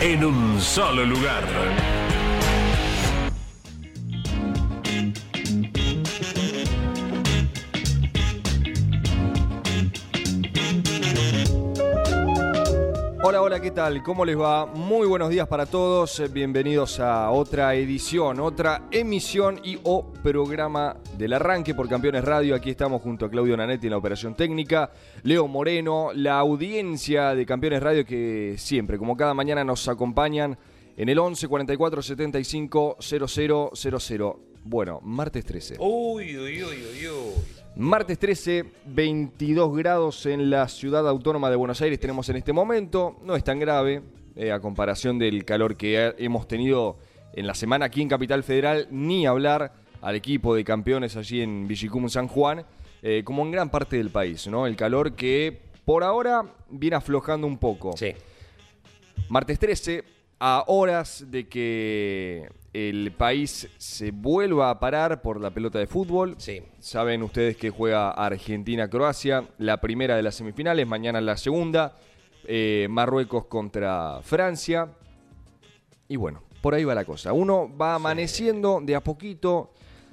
en un solo lugar. Hola, ¿qué tal? ¿Cómo les va? Muy buenos días para todos. Bienvenidos a otra edición, otra emisión y o programa del arranque por Campeones Radio. Aquí estamos junto a Claudio Nanetti en la operación técnica, Leo Moreno, la audiencia de Campeones Radio que siempre, como cada mañana, nos acompañan en el 11 44 75 0000. Bueno, martes 13. Uy, uy, uy, uy, uy. Martes 13, 22 grados en la ciudad autónoma de Buenos Aires tenemos en este momento. No es tan grave eh, a comparación del calor que hemos tenido en la semana aquí en Capital Federal, ni hablar al equipo de campeones allí en Villicum San Juan, eh, como en gran parte del país, ¿no? El calor que por ahora viene aflojando un poco. Sí. Martes 13, a horas de que el país se vuelva a parar por la pelota de fútbol. Sí. Saben ustedes que juega Argentina-Croacia, la primera de las semifinales, mañana la segunda. Eh, Marruecos contra Francia. Y bueno, por ahí va la cosa. Uno va amaneciendo de a poquito,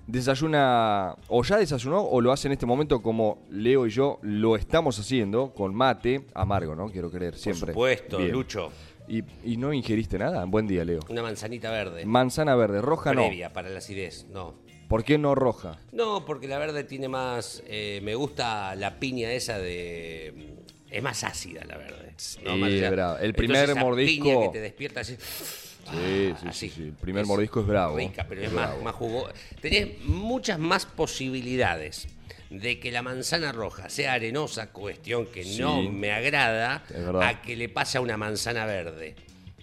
desayuna, o ya desayunó, o lo hace en este momento como Leo y yo lo estamos haciendo, con mate, amargo, ¿no? Quiero creer, siempre. Por supuesto, Bien. Lucho. ¿Y, y no ingeriste nada? Buen día, Leo. Una manzanita verde. Manzana verde, roja no. Previa para la acidez, no. ¿Por qué no roja? No, porque la verde tiene más. eh, me gusta la piña esa de. Es más ácida la verde. ¿no? Sí, Más allá- bravo. El Entonces, primer esa mordisco- piña que te despierta así. Sí, sí, así. sí. El primer mordisco es bravo. Rica, pero es, Es más, más jugo. Tenés muchas más posibilidades de que la manzana roja sea arenosa, cuestión que no Sí. me agrada, a que le pase a una manzana verde.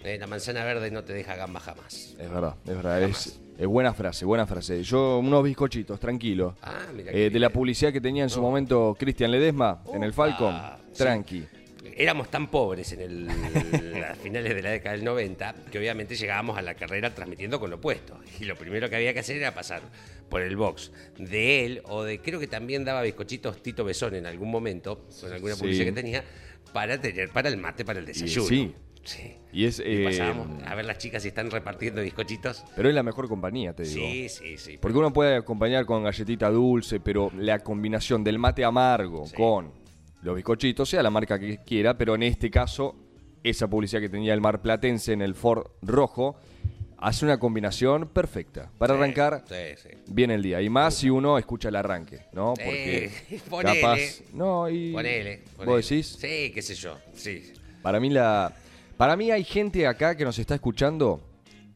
Eh, la manzana verde no te deja gamba jamás. Es verdad, es verdad. Es, es buena frase, buena frase. Yo, unos bizcochitos, tranquilo. Ah, mira Eh, de la publicidad que tenía en su momento Cristian Ledesma en el Falcon. sí. Tranqui. Éramos tan pobres en el- las finales de la década del 90 que obviamente llegábamos a la carrera transmitiendo con lo opuesto. Y lo primero que había que hacer era pasar por el box de él o de, creo que también daba bizcochitos Tito Besón en algún momento, con alguna Sí. publicidad que tenía, para tener para el mate, para el desayuno. sí. Sí. Y es. Y eh, pasábamos a ver las chicas si están repartiendo bizcochitos. pero es la mejor compañía, te digo. Sí, sí, sí. Porque uno puede acompañar con galletita dulce, pero la combinación del mate amargo Sí. con los bizcochitos, sea la marca que quiera, pero en este caso, esa publicidad que tenía el Mar Platense en el Ford rojo, hace una combinación perfecta para Sí, arrancar Sí, sí. bien el día. Y más si uno escucha el arranque, ¿no? Porque Eh, ponele. capaz. No, y. Ponele, ¿Vos ponele. decís? Sí, qué sé yo. Sí. Para mí la. Para mí hay gente acá que nos está escuchando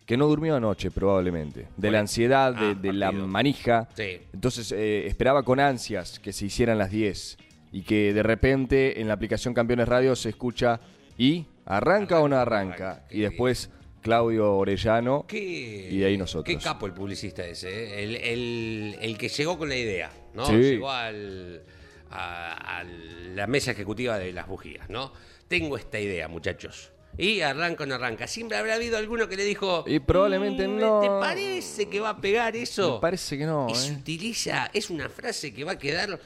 que no durmió anoche, probablemente. De Bueno. la ansiedad, de, Ah, de la manija. Sí. Entonces eh, esperaba con ansias que se hicieran las 10. Y que de repente en la aplicación Campeones Radio se escucha y arranca o no arranca. arranca. Y después Claudio Orellano. Qué, Y de ahí nosotros. Qué capo el publicista ese, ¿eh? el, el- el que llegó con la idea, ¿no? Sí. Llegó al, a, a la mesa ejecutiva de las bujías, ¿no? Tengo esta idea, muchachos. Y arranca o no arranca. Siempre habrá habido alguno que le dijo. Y probablemente "Mm, no". ¿Te parece que va a pegar eso? Me parece que no. Y se ¿eh? utiliza, es una frase que va a quedar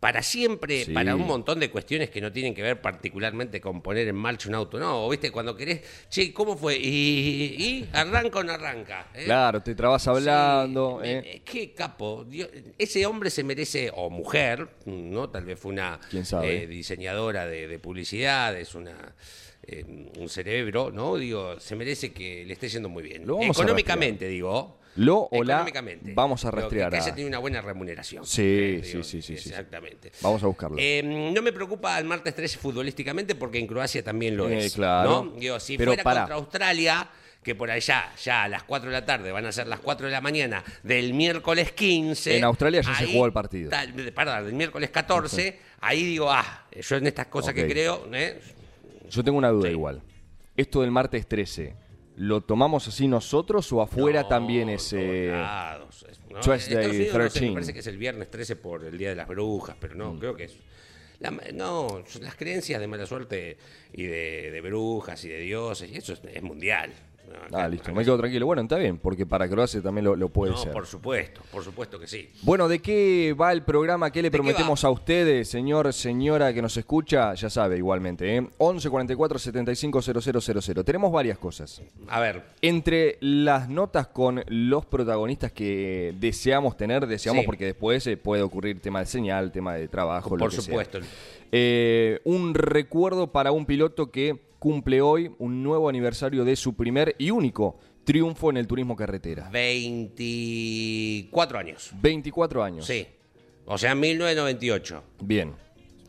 para siempre, Sí. para un montón de cuestiones que no tienen que ver particularmente con poner en marcha un auto. No, viste, cuando querés, che, ¿cómo fue? Y, y arranca o no arranca. ¿eh? Claro, te trabas hablando. Sí, ¿eh? eh, qué capo. Dios- ese hombre se merece, o mujer, ¿no? Tal vez fue una ¿Quién sabe? eh, diseñadora de, de publicidad, es una eh, un cerebro, ¿no? Digo, se merece que le esté yendo muy bien. Económicamente, digo. Lo o la vamos a que- rastrear. Que, a- haya tenido una buena remuneración. Sí, Eh, sí, digo, sí, sí, sí. Exactamente. Vamos a buscarlo. Eh, no me preocupa el martes 13 futbolísticamente porque en Croacia también lo Eh, es. claro. ¿no? Digo, si Pero fuera pará. contra Australia, que por allá, ya a las 4 de la tarde, van a ser las 4 de la mañana del miércoles 15. En Australia ya se jugó el partido. tal- perdón, del miércoles 14, ahí digo, ah, yo en estas cosas que creo, ¿eh? Yo tengo una duda Sí. igual. Esto del martes 13, ¿lo tomamos así nosotros o afuera No, también es... eh, lados, es- ¿no? Tuesday En Estados Unidos, no sé, 13. me parece que es el viernes 13 por el Día de las Brujas, pero no, Mm. creo que es... la- no, las creencias de mala suerte y de, de brujas y de dioses, y eso es, es mundial. No, Ah, listo, acá- me quedo tranquilo. Bueno, está bien, porque para Croacia también lo, lo puede No, ser. por supuesto, por supuesto que sí. Bueno, ¿de qué va el programa? ¿Qué le ¿De qué prometemos a ustedes, señor, señora que nos escucha? Ya sabe, igualmente, ¿eh? 11 44 75 000. Tenemos varias cosas. A ver, Entre las notas con los protagonistas que deseamos tener, deseamos Sí. porque después eh, puede ocurrir tema de señal, tema de trabajo, lo por que sea. supuesto. Eh, un recuerdo para un piloto que cumple hoy un nuevo aniversario de su primer y único triunfo en el turismo carretera. 24 años. 24 años. Sí. O sea, 1998. Bien.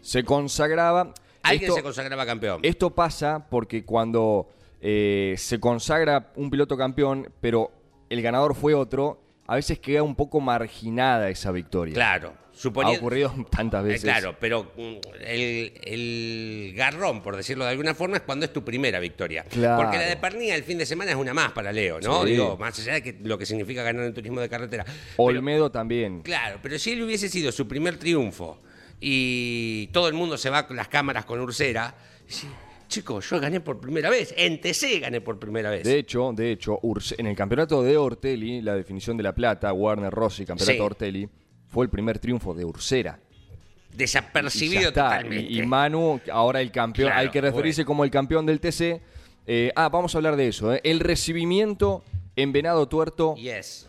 Se consagraba. Alguien esto, se consagraba campeón. esto pasa porque cuando eh, se consagra un piloto campeón, pero el ganador fue otro, a veces queda un poco marginada esa victoria. Claro. Ha Suponiendo, ocurrido tantas Eh, veces. claro, pero mm, el, el garrón, por decirlo de alguna forma, es cuando es tu primera victoria. Claro. Porque la de Pernilla el fin de semana es una más para Leo, ¿no? Sí. Digo, más allá de que, lo que significa ganar en turismo de carretera. Pero- Olmedo también. claro, pero si él hubiese sido su primer triunfo y todo el mundo se va con las cámaras con Ursera, chicos, yo gané por primera vez, en TC gané por primera vez. De hecho, de hecho, Urse- en el campeonato de Ortelli, la definición de la plata, Warner Rossi, campeonato Sí. Ortelli, fue el primer triunfo de Ursera. Y Desapercibido está. totalmente. Y, y Manu, ahora el campeón, Claro, hay que referirse bueno. como el campeón del TC. Eh, ah, vamos a hablar de eso. ¿eh? El recibimiento en Venado Tuerto, Yes.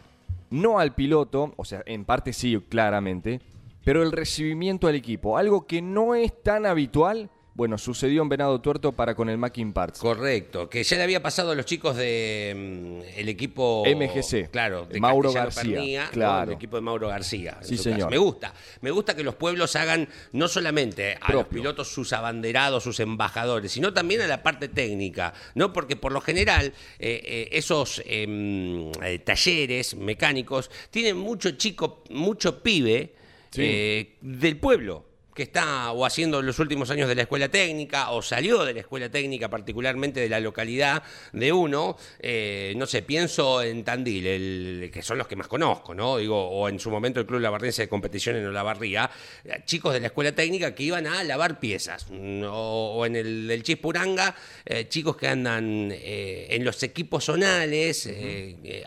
no al piloto, o sea, en parte sí, claramente, pero el recibimiento al equipo, algo que no es tan habitual, bueno, sucedió en Venado Tuerto para con el Mackin Parts. Correcto, que ya le había pasado a los chicos de mm, el equipo MGC, claro, de Mauro García, Pernía, ¿no? claro. el equipo de Mauro García. Sí, señor. caso. Me gusta, me gusta que los pueblos hagan no solamente a los pilotos sus abanderados, sus embajadores, sino también a la parte técnica, no, porque por lo general eh, eh, esos em, eh, talleres mecánicos tienen mucho chico, mucho pibe Sí. del pueblo que está o haciendo los últimos años de la escuela técnica o salió de la escuela técnica, particularmente de la localidad de uno, eh, no sé, pienso en Tandil, el, que son los que más conozco, ¿no? Digo, o en su momento el Club Lavarrense de Competición en Olavarría, eh, chicos de la escuela técnica que iban a lavar piezas, mm, o, o en el del Chispuranga, eh, chicos que andan eh, en los equipos zonales,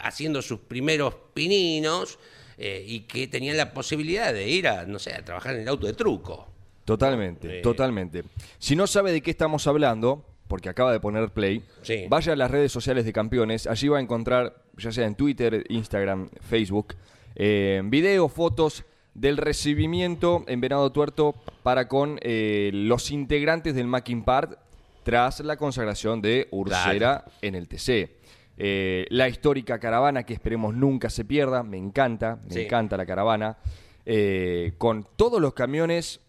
haciendo sus primeros pininos eh, y que tenían la posibilidad de ir a, no sé, a trabajar en el auto de truco. Totalmente, Eh. totalmente. Si no sabe de qué estamos hablando, porque acaba de poner play, Sí. vaya a las redes sociales de campeones. Allí va a encontrar, ya sea en Twitter, Instagram, Facebook, eh, videos, fotos del recibimiento en Venado Tuerto para con eh, los integrantes del Mackin Part tras la consagración de Ursera en el TC. Eh, la histórica caravana que esperemos nunca se pierda, me encanta, me Sí. encanta la caravana, eh, con todos los camiones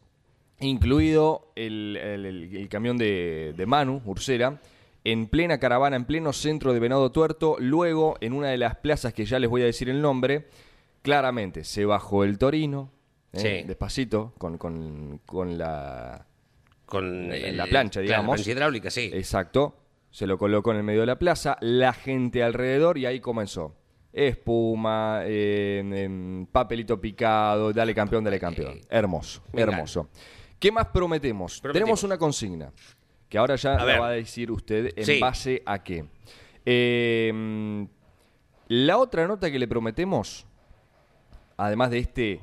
incluido el, el- el- el camión de, de Manu, Ursera, en plena caravana, en pleno centro de Venado Tuerto, luego en una de las plazas que ya les voy a decir el nombre, claramente se bajó el Torino, ¿eh? Sí. despacito, con, con- con la... Con plancha, digamos. La plancha hidráulica, sí. Exacto, se lo colocó en el medio de la plaza, la gente alrededor y ahí comenzó. Espuma, eh, em, papelito picado, dale campeón, dale campeón. Hermoso, hermoso. ¿Qué más prometemos? Tenemos una consigna, que ahora ya la va a decir usted en Sí. base a qué. Eh, la otra nota que le prometemos, además de este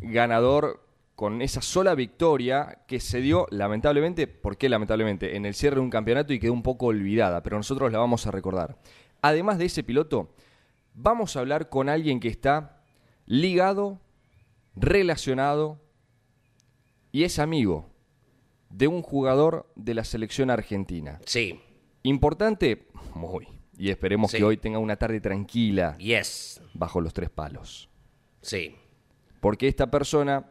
ganador con esa sola victoria que se dio lamentablemente, ¿por qué lamentablemente? En el cierre de un campeonato y quedó un poco olvidada, pero nosotros la vamos a recordar. Además de ese piloto, vamos a hablar con alguien que está ligado, relacionado y es amigo de un jugador de la selección argentina. Sí. Importante, muy, y esperemos Sí. que hoy tenga una tarde tranquila Yes. bajo los tres palos. Sí. Porque esta persona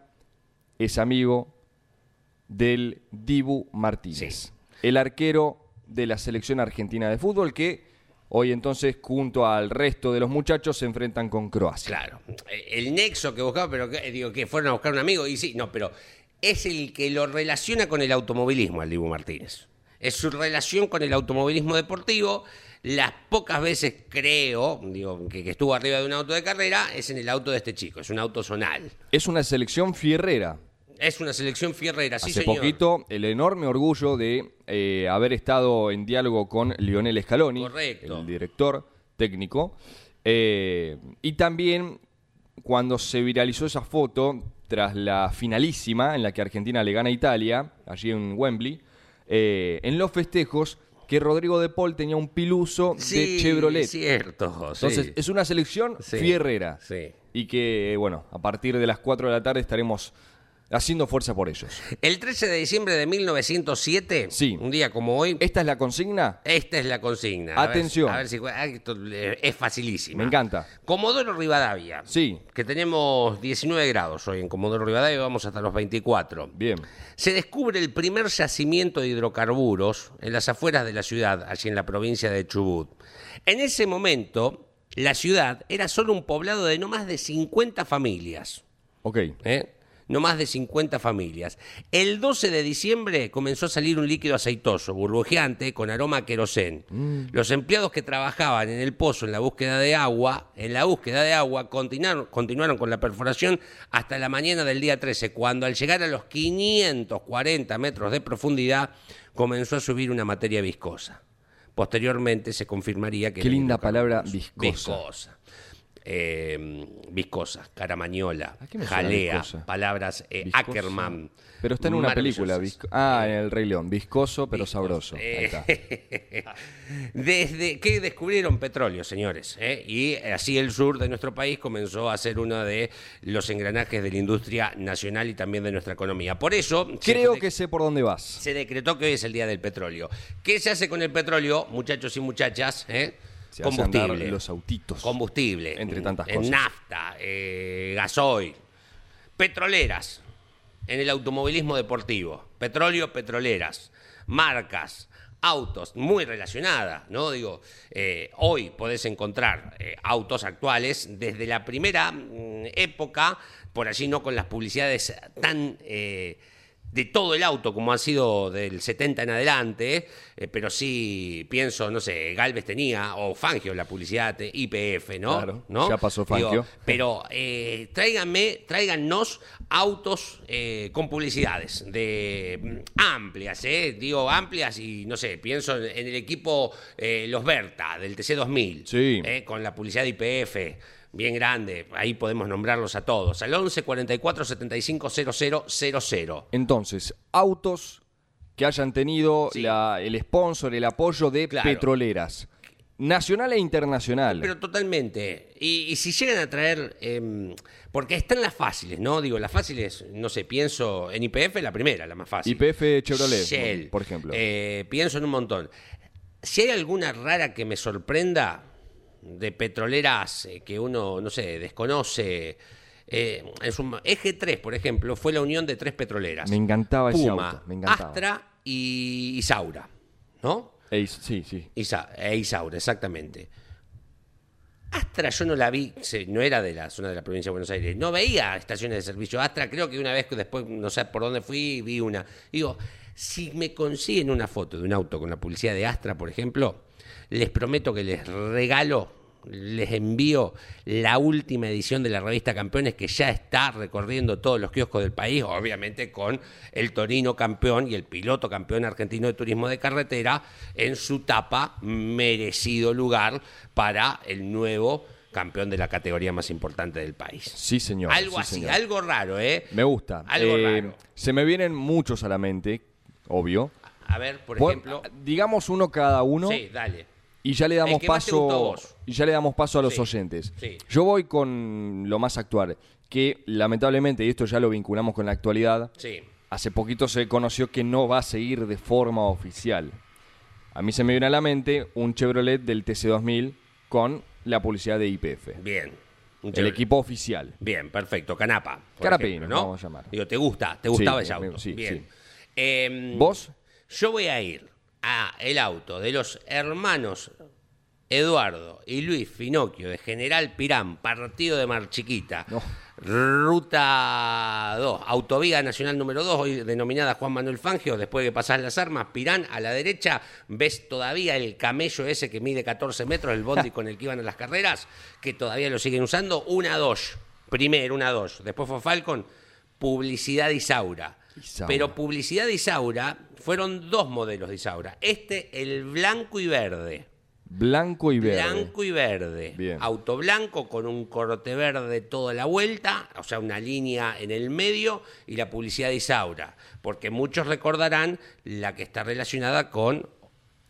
es amigo del Dibu Martínez, Sí. el arquero de la selección argentina de fútbol que hoy entonces junto al resto de los muchachos se enfrentan con Croacia. Claro. Eh, El nexo que buscaba, pero que- digo que fueron a buscar un amigo, y sí, no, pero es el que lo relaciona con el automovilismo al Dibu Martínez. Es su relación con el automovilismo deportivo. Las pocas veces creo, digo, que, que estuvo arriba de un auto de carrera, es en el auto de este chico, es un auto zonal. Es una selección fierrera. Es una selección fierrera, sí, Hace señor. poquito el enorme orgullo de eh, haber estado en diálogo con Lionel Scaloni, Correcto. el director técnico, eh, y también cuando se viralizó esa foto tras la finalísima en la que Argentina le gana a Italia, allí en Wembley, eh, en los festejos que Rodrigo de Paul tenía un piluso Sí, de Chevrolet. es cierto. Entonces, sí. es una selección Sí, fierrera. sí. Y que, bueno, a partir de las 4 de la tarde estaremos haciendo fuerza por ellos. El 13 de diciembre de 1907, Sí. un día como hoy, ¿Esta es la consigna? esta es la consigna. A ver- Atención. A ver, si ah, esto, eh, es facilísima. Me encanta. Comodoro Rivadavia. Sí. Que tenemos 19 grados hoy en Comodoro Rivadavia, vamos hasta los 24. Bien. Se descubre el primer yacimiento de hidrocarburos en las afueras de la ciudad, allí en la provincia de Chubut. En ese momento, la ciudad era solo un poblado de no más de 50 familias. Ok. ¿eh? No más de 50 familias. El 12 de diciembre comenzó a salir un líquido aceitoso, burbujeante, con aroma a querosén. Los empleados que trabajaban en el pozo en la búsqueda de agua, en la búsqueda de agua, continuaron, continuaron con la perforación hasta la mañana del día 13, cuando al llegar a los 540 metros de profundidad comenzó a subir una materia viscosa. Posteriormente se confirmaría que... Qué linda palabra, viscosa. Viscosa. Eh, viscosa, caramañola, ¿A qué me suena jalea, viscosa? palabras eh. Ackerman. Pero está en una película. Ah, en El Rey León. Viscoso, pero sabroso. Ahí está. Eh, Desde que descubrieron petróleo, señores, ¿eh? y así el sur de nuestro país comenzó a ser uno de los engranajes de la industria nacional y también de nuestra economía. Por eso Creo que sé por dónde vas. se decretó que hoy es el día del petróleo. ¿Qué se hace con el petróleo, muchachos y muchachas? eh? Se andar Combustible. los autitos. Combustible. Entre tantas En cosas. nafta, eh, gasoil. Petroleras. En el automovilismo deportivo. Petróleo, petroleras. Marcas. Autos, muy relacionadas, ¿no? Digo, eh, hoy podés encontrar eh, autos actuales desde la primera mm, época, por allí no con las publicidades tan eh, de todo el auto como ha sido del 70 en adelante, eh, pero sí pienso, no sé, Galvez tenía, o Fangio, la publicidad de IPF, ¿no? Claro, ¿No? ya pasó Fangio. pero eh, tráiganme, tráigannos autos eh, con publicidades de mm, amplias, ¿eh? Digo amplias y no sé, pienso en, en el equipo Los Berta del TC2000, Sí. con la publicidad de IPF. Bien grande, ahí podemos nombrarlos a todos. Al 11 44 75 0000. Entonces, autos que hayan tenido Sí. la- el sponsor, el apoyo de Claro. petroleras. Nacional e internacional. Pero totalmente. Y, y si llegan a traer, em, porque están las fáciles, ¿no? Digo, las fáciles, no sé, pienso en IPF, la primera, la más fácil. YPF Chevrolet, Shell, por ejemplo. Eh, pienso en un montón. Si hay alguna rara que me sorprenda de petroleras eh, que uno, no sé, desconoce. eh, en su eje 3, por ejemplo, fue la unión de tres petroleras. Me encantaba ese Puma, auto, me encantaba. Astra y Isaura, ¿no? Ey, sí, sí. Isa- e Isaura, exactamente. Astra yo no la vi, no era de la zona de la provincia de Buenos Aires, no veía estaciones de servicio. Astra creo que una vez que después, no sé por dónde fui, vi una. Digo, si me consiguen una foto de un auto con la publicidad de Astra, por ejemplo, les prometo que les regalo, les envío la última edición de la revista Campeones que ya está recorriendo todos los kioscos del país, obviamente con el Torino campeón y el piloto campeón argentino de turismo de carretera en su tapa merecido lugar para el nuevo campeón de la categoría más importante del país. Sí, señor. algo sí, así, señor. algo raro, ¿eh? Me gusta. Algo Eh, raro. Se me vienen muchos a la mente, obvio. A ver, por Pon- ejemplo. digamos uno cada uno Sí, dale. Y ya le damos paso y ya le damos paso a los Sí, oyentes. sí. Yo voy con lo más actual, que lamentablemente y esto ya lo vinculamos con la actualidad. Sí. Hace poquito se conoció que no va a seguir de forma oficial. A mí se me viene a la mente un Chevrolet del TC2000 con la publicidad de IPF. Bien. El Chevrolet. equipo oficial. Bien, perfecto. Canapa. Canapino, ¿no? vamos a llamar. Digo, ¿te gusta? ¿Te gustaba ese auto? sí, Bien. sí. Em, ¿Vos? Yo voy a ir a el auto de los hermanos Eduardo y Luis Finocchio de General Pirán, partido de Mar Chiquita. No. Ruta 2, Autovía Nacional número 2, hoy denominada Juan Manuel Fangio, después de pasar las armas, Pirán a la derecha, ves todavía el camello ese que mide 14 metros, el bondi con el que iban a las carreras, que todavía lo siguen usando, una Dodge, primero una Dodge, después fue Falcon, publicidad Isaura. Isaura. Pero publicidad Isaura fueron dos modelos de Isaura, este el blanco y verde. Blanco y verde. Blanco y verde. Bien. Auto blanco con un corte verde toda la vuelta, o sea, una línea en el medio y la publicidad de Isaura. Porque muchos recordarán la que está relacionada con.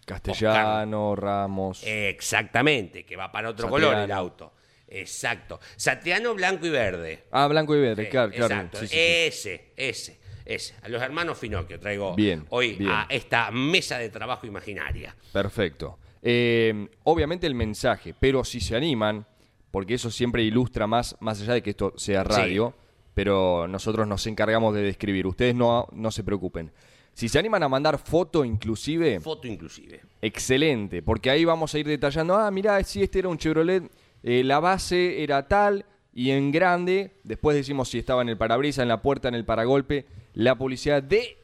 Castellano, Ramos. Exactamente, que va para otro color el auto. Exacto. Satriano blanco y verde. ah, blanco y verde, Sí, claro, claro. Exacto. Sí, sí, sí. Ese, ese, ese. A los hermanos Finocchio traigo Bien, hoy bien. a esta mesa de trabajo imaginaria. Perfecto. Eh, obviamente el mensaje, pero si se animan, porque eso siempre ilustra más, más allá de que esto sea radio, pero nosotros nos encargamos de describir. Ustedes no, no se preocupen. Si se animan a mandar foto inclusive, Foto inclusive. excelente, porque ahí vamos a ir detallando, ah, mirá, si este era un Chevrolet, eh, la base era tal, y en grande, después decimos si estaba en el parabrisas, en la puerta, en el paragolpe, la publicidad de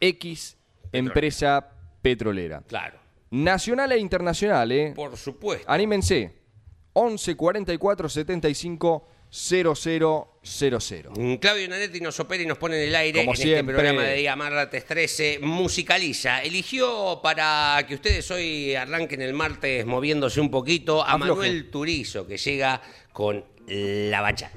X empresa petrolera. Claro. Nacional e internacional, ¿eh? Por supuesto. Anímense. 11 44 75 0000. Mm, Claudio Nanetti nos opera y nos pone en el aire Como en siempre. este programa de Día Martes 13. Musicaliza. Eligió para que ustedes hoy arranquen el martes moviéndose un poquito a Afloje. Manuel Turizo, que llega con la bachata.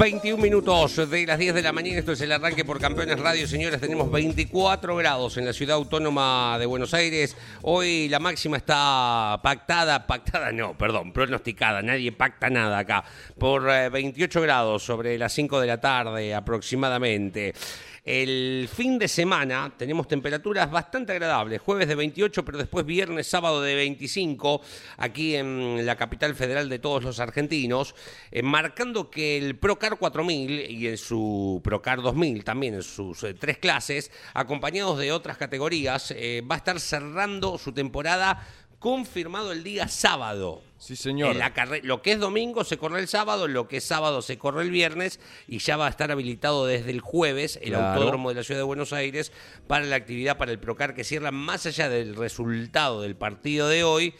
21 minutos de las 10 de la mañana, esto es el arranque por Campeones Radio, señores, tenemos 24 grados en la ciudad autónoma de Buenos Aires, hoy la máxima está pactada, pactada no, perdón, pronosticada, nadie pacta nada acá, por eh, 28 grados sobre las 5 de la tarde aproximadamente. El fin de semana tenemos temperaturas bastante agradables, jueves de 28, pero después viernes, sábado de 25, aquí en la capital federal de todos los argentinos, eh, marcando que el Procar 4000 y en su Procar 2000 también en sus eh, tres clases, acompañados de otras categorías, eh, va a estar cerrando su temporada confirmado el día sábado. Sí, señor. En la carre- lo que es domingo se corre el sábado, lo que es sábado se corre el viernes y ya va a estar habilitado desde el jueves el Claro. autódromo de la ciudad de Buenos Aires para la actividad para el Procar que cierra más allá del resultado del partido de hoy.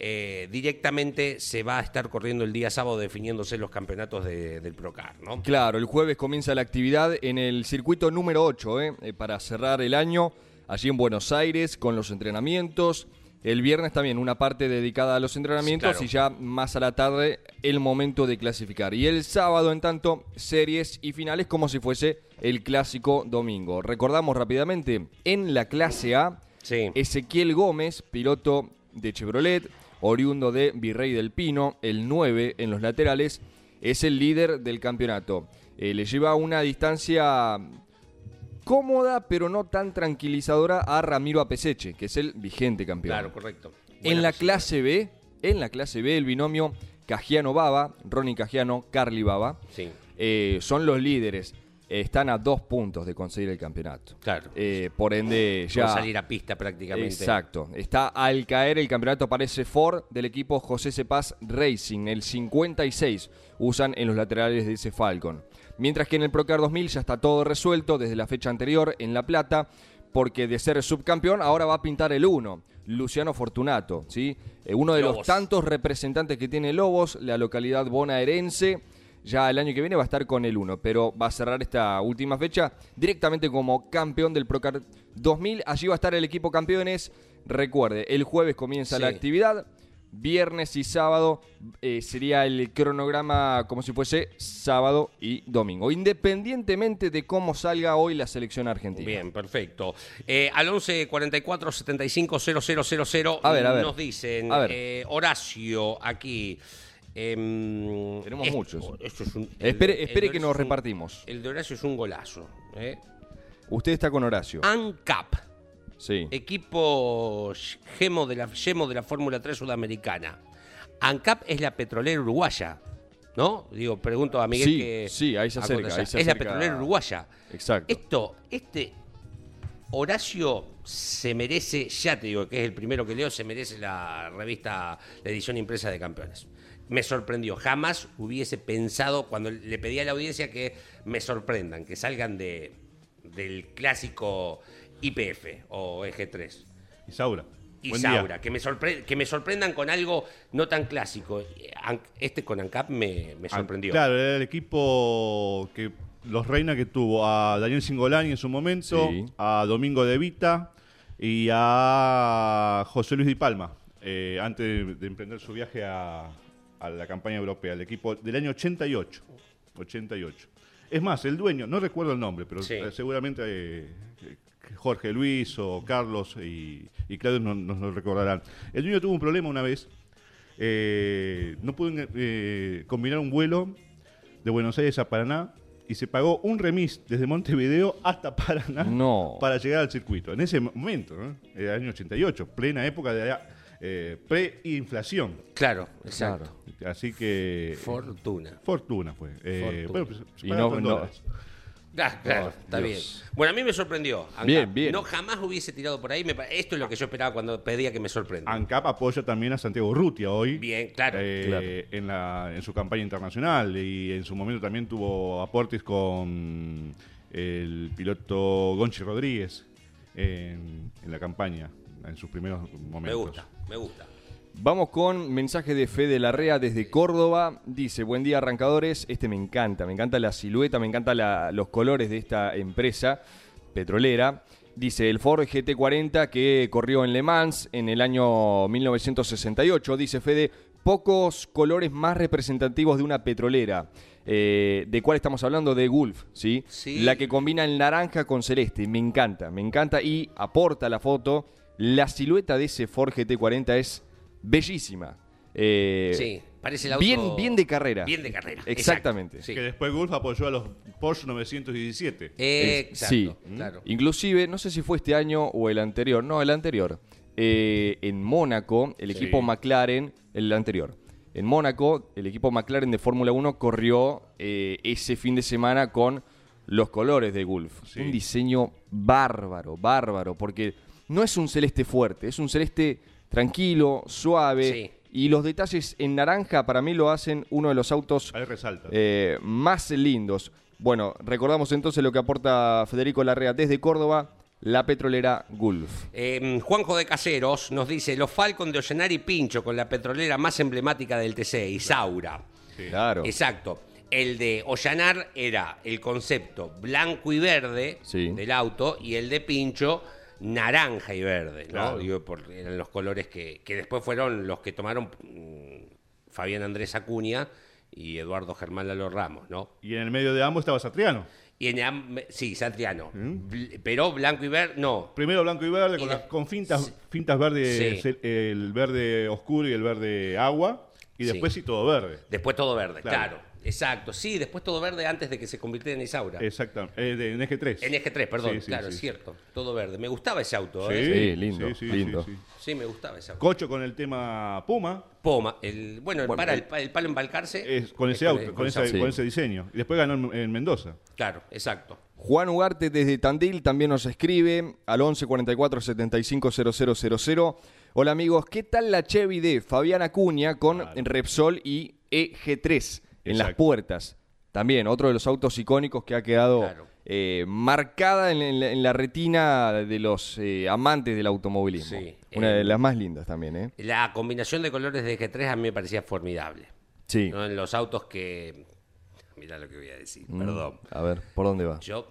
eh, directamente se va a estar corriendo el día sábado definiéndose los campeonatos de- del Procar, ¿no? Claro, el jueves comienza la actividad en el circuito número 8, ¿eh? Eh, para cerrar el año, allí en Buenos Aires, con los entrenamientos. El viernes también una parte dedicada a los entrenamientos y ya más a la tarde el momento de clasificar. Y el sábado, en tanto, series y finales como si fuese el clásico domingo. Recordamos rápidamente, en la clase A, Sí. Ezequiel Gómez, piloto de Chevrolet, oriundo de Virrey del Pino, el 9 en los laterales, es el líder del campeonato. Eh, le lleva una distancia cómoda, pero no tan tranquilizadora a Ramiro Apeseche, que es el vigente campeón. Claro, correcto. En la posición. clase B, en la clase B, el binomio Cajiano Baba, Ronnie Cajiano, Carly Baba, Sí. eh, son los líderes. Están a dos puntos de conseguir el campeonato. Claro. Eh, por ende, Por ya. salir a pista prácticamente. Exacto. Está al caer el campeonato, aparece Ford del equipo José Cepaz Racing, el 56 usan en los laterales de ese Falcon. Mientras que en el Procar 2000 ya está todo resuelto desde la fecha anterior en La Plata, porque de ser subcampeón ahora va a pintar el 1, Luciano Fortunato, ¿sí? Eh, uno de los tantos representantes que tiene Lobos, la localidad bonaerense. Ya el año que viene va a estar con el 1, pero va a cerrar esta última fecha directamente como campeón del Procar 2000. Allí va a estar el equipo campeones. Recuerde, el jueves comienza Sí. la actividad. Viernes y sábado eh, sería el cronograma como si fuese sábado y domingo, independientemente de cómo salga hoy la selección argentina. Bien, perfecto. Eh, al 11 44 75 000 A ver, a ver. nos dicen, A ver. eh, Horacio, aquí. em, Tenemos muchos. esto es un- Espere- el espere que nos un- repartimos. El de Horacio es un golazo. ¿eh? Usted está con Horacio. ANCAP, Sí. equipo gemo de la, de la Fórmula 3 sudamericana. ANCAP es la petrolera uruguaya, ¿no? Digo, pregunto a Miguel Sí, que... sí, ahí se acerca, ahí se es la petrolera uruguaya. Exacto. Esto, este Horacio se merece, ya te digo que es el primero que leo, se merece la revista, la edición impresa de campeones. Me sorprendió, jamás hubiese pensado cuando le pedí a la audiencia que me sorprendan, que salgan de, del clásico IPF o EG3. Isaura. Y buen día. Saura, que me, sorpre- que me sorprendan con algo no tan clásico. An- Este con ANCAP me, me Ah, sorprendió. Claro, era el equipo que los reina que tuvo a Daniel Singolani en su momento, Sí. a Domingo De Vita y a José Luis Di Palma, eh, antes de, de emprender su viaje a, a la campaña europea, el equipo del año 88. 88. Es más, el dueño, no recuerdo el nombre, pero Sí. eh, seguramente eh, Jorge Luis o Carlos y, y Claudio nos, lo recordarán. El dueño tuvo un problema una vez. eh, no pudo eh, combinar un vuelo de Buenos Aires a Paraná y se pagó un remis desde Montevideo hasta Paraná No. para llegar al circuito. En ese momento, ¿no? El año 88, plena época de la eh, pre-inflación. Claro, exacto. Así que... Fortuna. Fortuna fue. Eh, Fortuna. bueno, pues, Y no-. Ah, claro, Oh, está Dios. bien. Bueno, a mí me sorprendió. Ancap. Bien, bien. No jamás hubiese tirado por ahí. Esto es lo que yo esperaba cuando pedía que me sorprenda. ANCAP apoya también a Santiago Urrutia hoy. Bien, claro. eh, Claro. En, la, en su campaña internacional y en su momento también tuvo aportes con el piloto Gonchi Rodríguez en, en la campaña, en sus primeros momentos. me gusta, me gusta. Vamos con mensaje de Fede Larrea desde Córdoba. Dice, buen día arrancadores. Este me encanta, me encanta la silueta, me encanta la- los colores de esta empresa petrolera. Dice, el Ford GT40 que corrió en Le Mans en el año 1968. Dice Fede, pocos colores más representativos de una petrolera. Eh, ¿De cuál estamos hablando? De Gulf, ¿sí? Sí. La que combina el naranja con celeste. Me encanta, me encanta y aporta la foto. La silueta de ese Ford GT40 es bellísima. Eh, Sí, parece el auto... bien, bien de carrera. Bien de carrera. Exactamente. Que después Gulf apoyó a los Porsche 917. sí. Exacto, Sí. claro. Inclusive, no sé si fue este año o el anterior. No, el anterior. Eh, en Mónaco, el Sí. equipo McLaren, el anterior. En Mónaco, el equipo McLaren de Fórmula 1 corrió eh, ese fin de semana con los colores de Gulf. Sí. Un diseño bárbaro, bárbaro, porque no es un celeste fuerte, es un celeste tranquilo, suave. Sí. Y los detalles en naranja para mí lo hacen uno de los autos Ahí resalta. eh, más lindos. Bueno, recordamos entonces lo que aporta Federico Larrea desde Córdoba, la petrolera Gulf. Eh, Juanjo de Caseros nos dice, los Falcon de Ollenar y Pincho con la petrolera más emblemática del TC, Isaura. Claro. Exacto. El de Ollanar era el concepto blanco y verde Sí. del auto y el de Pincho naranja y verde, ¿no? Claro. Digo, por- eran los colores que, que después fueron los que tomaron mm, Fabián Andrés Acuña y Eduardo Germán Lalo Ramos, ¿no? Y en el medio de ambos estaba Satriano. Y en sí, Santiano. ¿Mm? Bl- Pero blanco y verde, no. Primero blanco y verde, Y con, las- con fintas, fintas verdes, Sí. el verde oscuro y el verde agua. Y Sí. después sí todo verde. Después todo verde, Claro. claro. Exacto. Sí, después todo verde antes de que se convirtiera en Isaura. Exacto, eh, de, en eje 3. En eje 3, perdón. Sí, sí, claro, sí. es cierto. Todo verde. Me gustaba ese auto, Sí, ¿eh? Sí, lindo, lindo. Sí, me gustaba ese auto. Cocho con el tema Puma, Poma. El, bueno, el, Bueno, para, el- el, pa- el palo embalcarse. es con es ese auto, con, ese ese, sí. con ese diseño. Y después ganó en, en Mendoza. Claro, exacto. Juan Ugarte desde Tandil también nos escribe al 11 44 75 000. Hola amigos, ¿qué tal la Chevy de Fabián Acuña con Claro. Repsol y EG3 en las puertas? También otro de los autos icónicos que ha quedado Claro. eh, marcada en, en la, en la retina de los eh, amantes del automovilismo. Sí. Una de las más lindas también, ¿eh? La combinación de colores de G3 a mí me parecía formidable. Sí. ¿no? En los autos que. Mirá lo que voy a decir, Mm, perdón. A ver, ¿por dónde va? Yo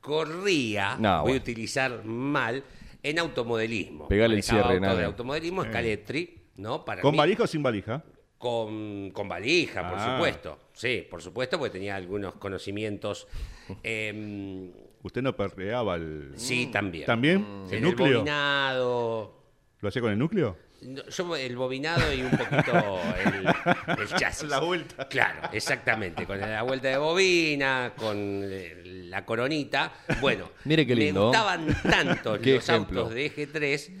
corría, No, voy bueno. a utilizar mal, en automodelismo. Pegale el cierre, nada. de automodelismo, Scaletri, ¿no? Para ¿Con mí, valija o sin valija? Con, con valija, por Ah. supuesto. Sí, por supuesto, porque tenía algunos conocimientos. em, Usted no perreaba el. sí, también. ¿También? En ¿El el núcleo? bobinado. ¿Lo hacía con el núcleo? No, Yo el bobinado y un poquito el, el chasis. La vuelta. Claro, exactamente. Con la vuelta de bobina, con eh, la coronita. Bueno, Mire qué lindo. me gustaban tanto los ejemplo. autos de eje 3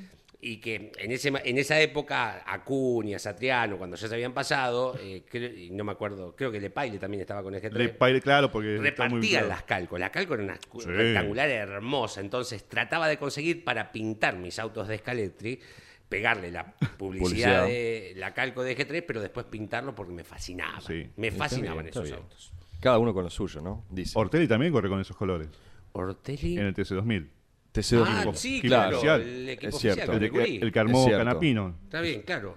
y que en, ese, ma- en esa época Acuña, Satriano, cuando ya se habían pasado, eh, creo- y no me acuerdo, creo que Lepaile también estaba con eje 3 Le paile, claro, porque muy repartían claro. las calcos. La calco era una Sí. rectangular hermosa. Entonces trataba de conseguir para pintar mis autos de Scaletri, pegarle la publicidad, Publicidad. de la calco de G3, pero después pintarlo porque me fascinaba. Sí. Me fascinaban esos bien. autos. Cada uno con lo suyo, ¿no? Dice. Ortelli también corre con esos colores. Ortelli. En el TC2000. TC2000. Ah, equipo- sí, equipo claro. oficial. El equipo Es oficial. cierto. El, que armó Es. Canapino. Está bien, claro.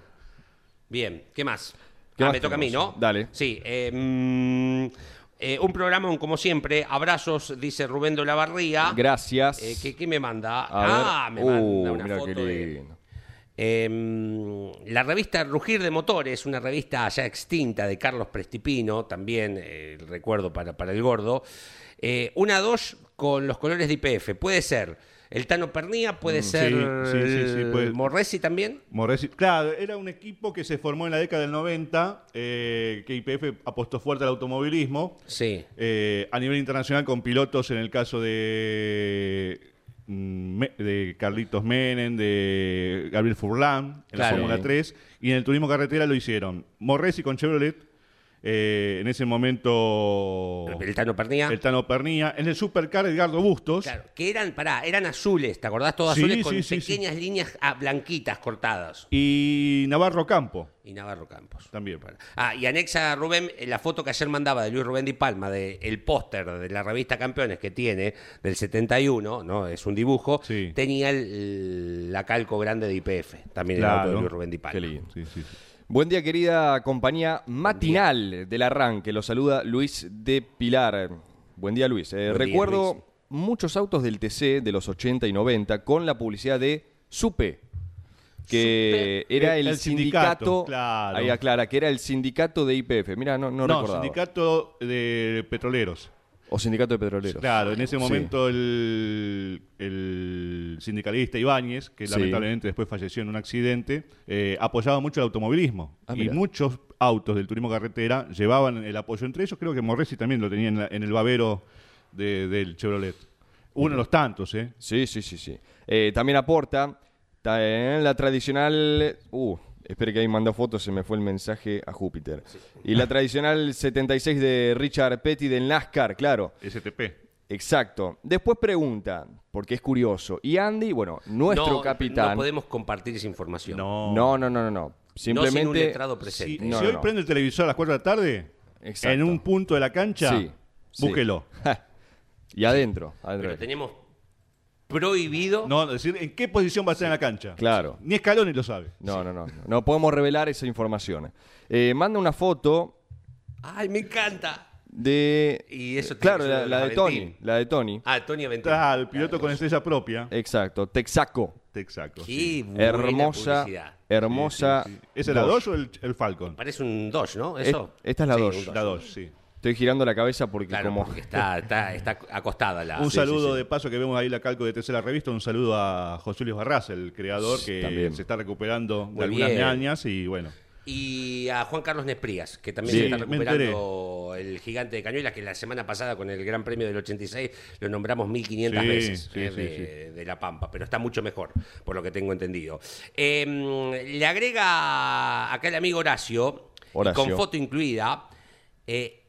Bien, ¿qué más? ¿Qué ah, más me toca a mí? ¿no? Dale. Sí, eh, mm, eh, un programa como siempre. Abrazos, dice Rubén de la Barría. Gracias. Eh, ¿qué, qué me manda? A ah, ver. me Uh, manda una mira foto de... Eh, la revista Rugir de Motores, una revista ya extinta de Carlos Prestipino, también eh, el recuerdo para, para el gordo. Eh, una dos con los colores de IPF. Puede ser el Tano Pernía, puede Mm, ser sí, puede- Morresi también. Morresi- claro, era un equipo que se formó en la década del 90, eh, que IPF apostó fuerte al automovilismo. Sí. eh, a nivel internacional con pilotos en el caso de, mm, de Carlitos Menem, de Gabriel Furlan en Claro. la Fórmula 3 y en el turismo carretera lo hicieron Morresi con Chevrolet, eh, en ese momento El Tano Pernía. el Tano Pernía, en el Supercar Edgardo Bustos. Claro, que eran, pará, eran azules, ¿te acordás? Todos Sí, azules con sí, sí, sí. pequeñas líneas ah, blanquitas cortadas. Y Navarro Campo Y Navarro Campos. también. Ah, y anexa Rubén eh, la foto que ayer mandaba de Luis Rubén Di Palma, de el póster de la revista Campeones que tiene, del 71, ¿no? Es un dibujo, tenía el- la calco grande de IPF, también el auto de Claro. Luis Rubén Di Palma. Qué lindo. Sí, sí, sí. Buen día, querida compañía matinal del arranque. Lo saluda Luis de Pilar. Buen día, Luis. Eh, Buen día, recuerdo Luis. muchos autos del TC de los 80 y 90 con la publicidad de Supe, que era El- el, el sindicato, sindicato. claro. Ahí aclara, que era el sindicato de IPF. Mira, no, no, No, recordaba. sindicato de petroleros. O sindicato de petroleros. Claro, en ese Sí. momento el, el sindicalista Ibáñez, que Sí. lamentablemente después falleció en un accidente, eh, apoyaba mucho el automovilismo. Ah, y muchos autos del turismo carretera llevaban el apoyo. Entre ellos creo que Morresi también lo tenía en, la- en el babero de- del Chevrolet. Uno de los tantos, ¿eh? Sí, sí, sí, sí. Eh, también aporta ta- en la tradicional... Uh, espere que ahí mandó fotos, se me fue el mensaje a Júpiter. Y la tradicional 76 de Richard Petty del NASCAR, claro. STP. Exacto. Después pregunta, porque es curioso. Y Andy, bueno, nuestro no, capitán... No podemos compartir esa información. No. no, no, no, no, no. No Simplemente... sin un letrado Si, presente. No, si no, hoy no. prende el televisor a las 4 de la tarde, Exacto. en un punto de la cancha, Sí, sí. búsquelo. y adentro. adentro. Pero tenemos prohibido. No, decir en qué posición va a estar en la cancha. Claro. Ni Scaloni lo sabe. No, no, no. No podemos revelar esa información. Eh, manda una foto ¡Ay, me encanta! de... Y eso tiene Claro, la, la de. Tony. La de Tony. Ah, Tony Aventura. Claro, el piloto con estrella propia. Exacto. Texaco. Exacto. Qué sí. buena Hermosa. publicidad. Hermosa. Sí, sí, sí. ¿Es el Dodge o el, el Falcon? Parece un Dodge, ¿no? Es- Eso. esta es la Sí, Dodge. un La Dodge, sí. Estoy girando la cabeza porque Claro, como... porque está, está, está acostada la. Un sí, saludo sí. de paso que vemos ahí la calco de tercera revista. Un saludo a José Luis Barras, el creador que También. se está recuperando de Muy algunas bien. meañas y bueno. Y a Juan Carlos Nesprías, que también Sí, se está recuperando el gigante de Cañuelas, que la semana pasada con el Gran Premio del 86 lo nombramos 1500 Sí, veces sí, eh, sí, de, de La Pampa, pero está mucho mejor, por lo que tengo entendido. Eh, le agrega acá el amigo Horacio. con foto incluida, eh,